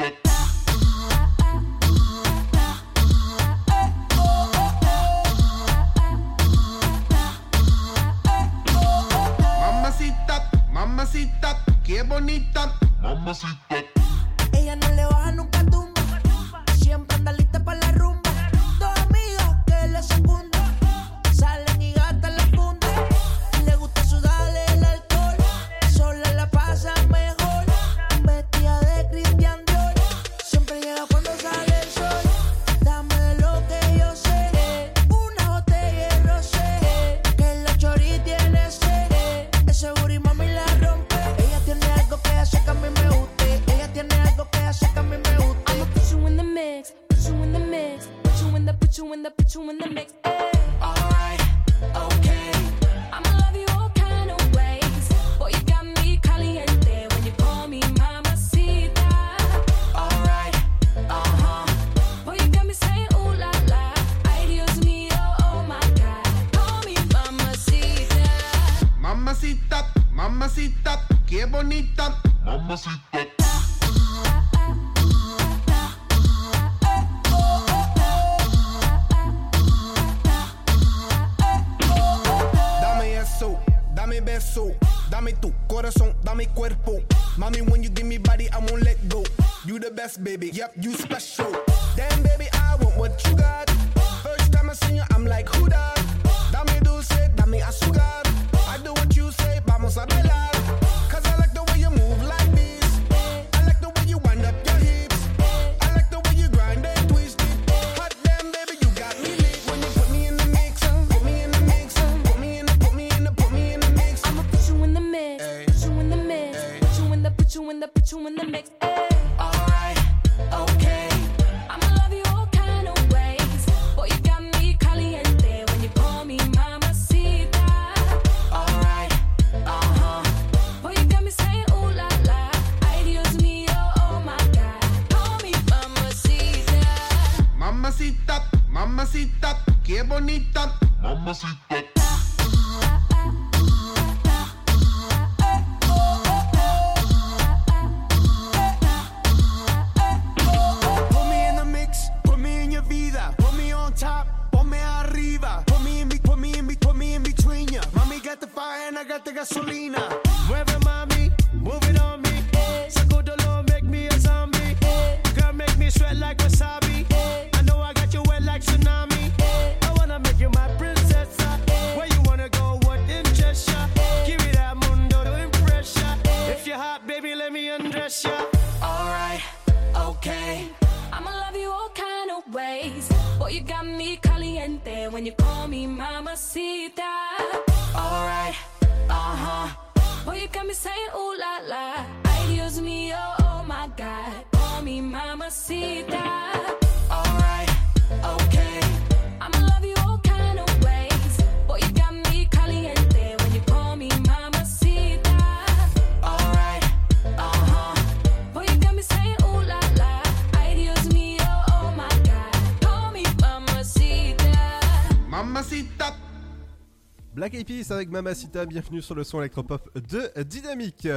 Avec Mamacita, bienvenue sur le son électropop de Dynamique.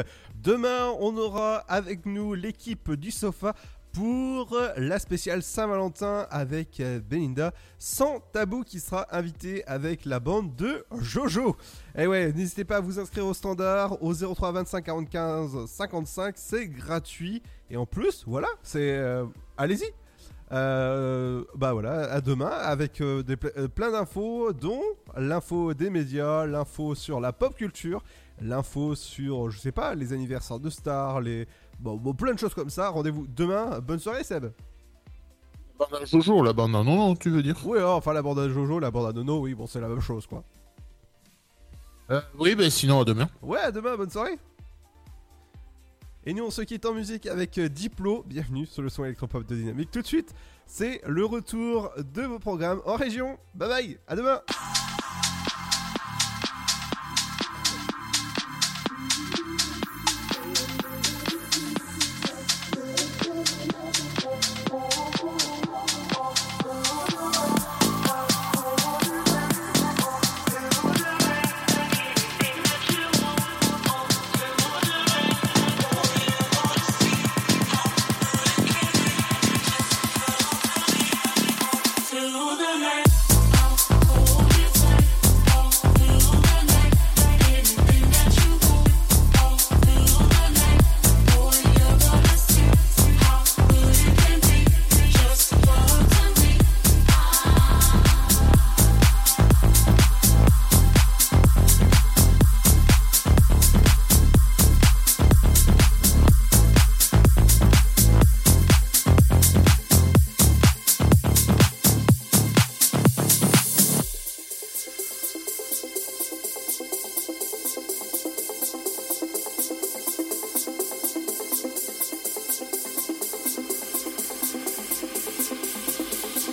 Demain, on aura avec nous l'équipe du sofa pour la spéciale Saint-Valentin avec euh, Belinda, sans tabou qui sera invité avec la bande de Jojo. Et ouais, n'hésitez pas à vous inscrire au standard au 03 25 45 55, c'est gratuit. Et en plus, voilà, c'est... euh, Allez-y euh, bah voilà, à demain avec euh, des ple- euh, plein d'infos, dont l'info des médias, l'info sur la pop culture, l'info sur, je sais pas, les anniversaires de stars, les. Bon, bon, plein de choses comme ça. Rendez-vous demain. Bonne soirée, Seb. Bande à Jojo, la bande à non, tu veux dire? Oui, oh, enfin la bande à Jojo, la bande à Nono, oui, bon, c'est la même chose quoi. Euh, Oui, ben sinon à demain. Ouais, à demain, bonne soirée. Et nous, on se quitte en musique avec euh, Diplo. Bienvenue sur le son électropop de Dynamique. Tout de suite, c'est le retour de vos programmes en région. Bye bye, à demain.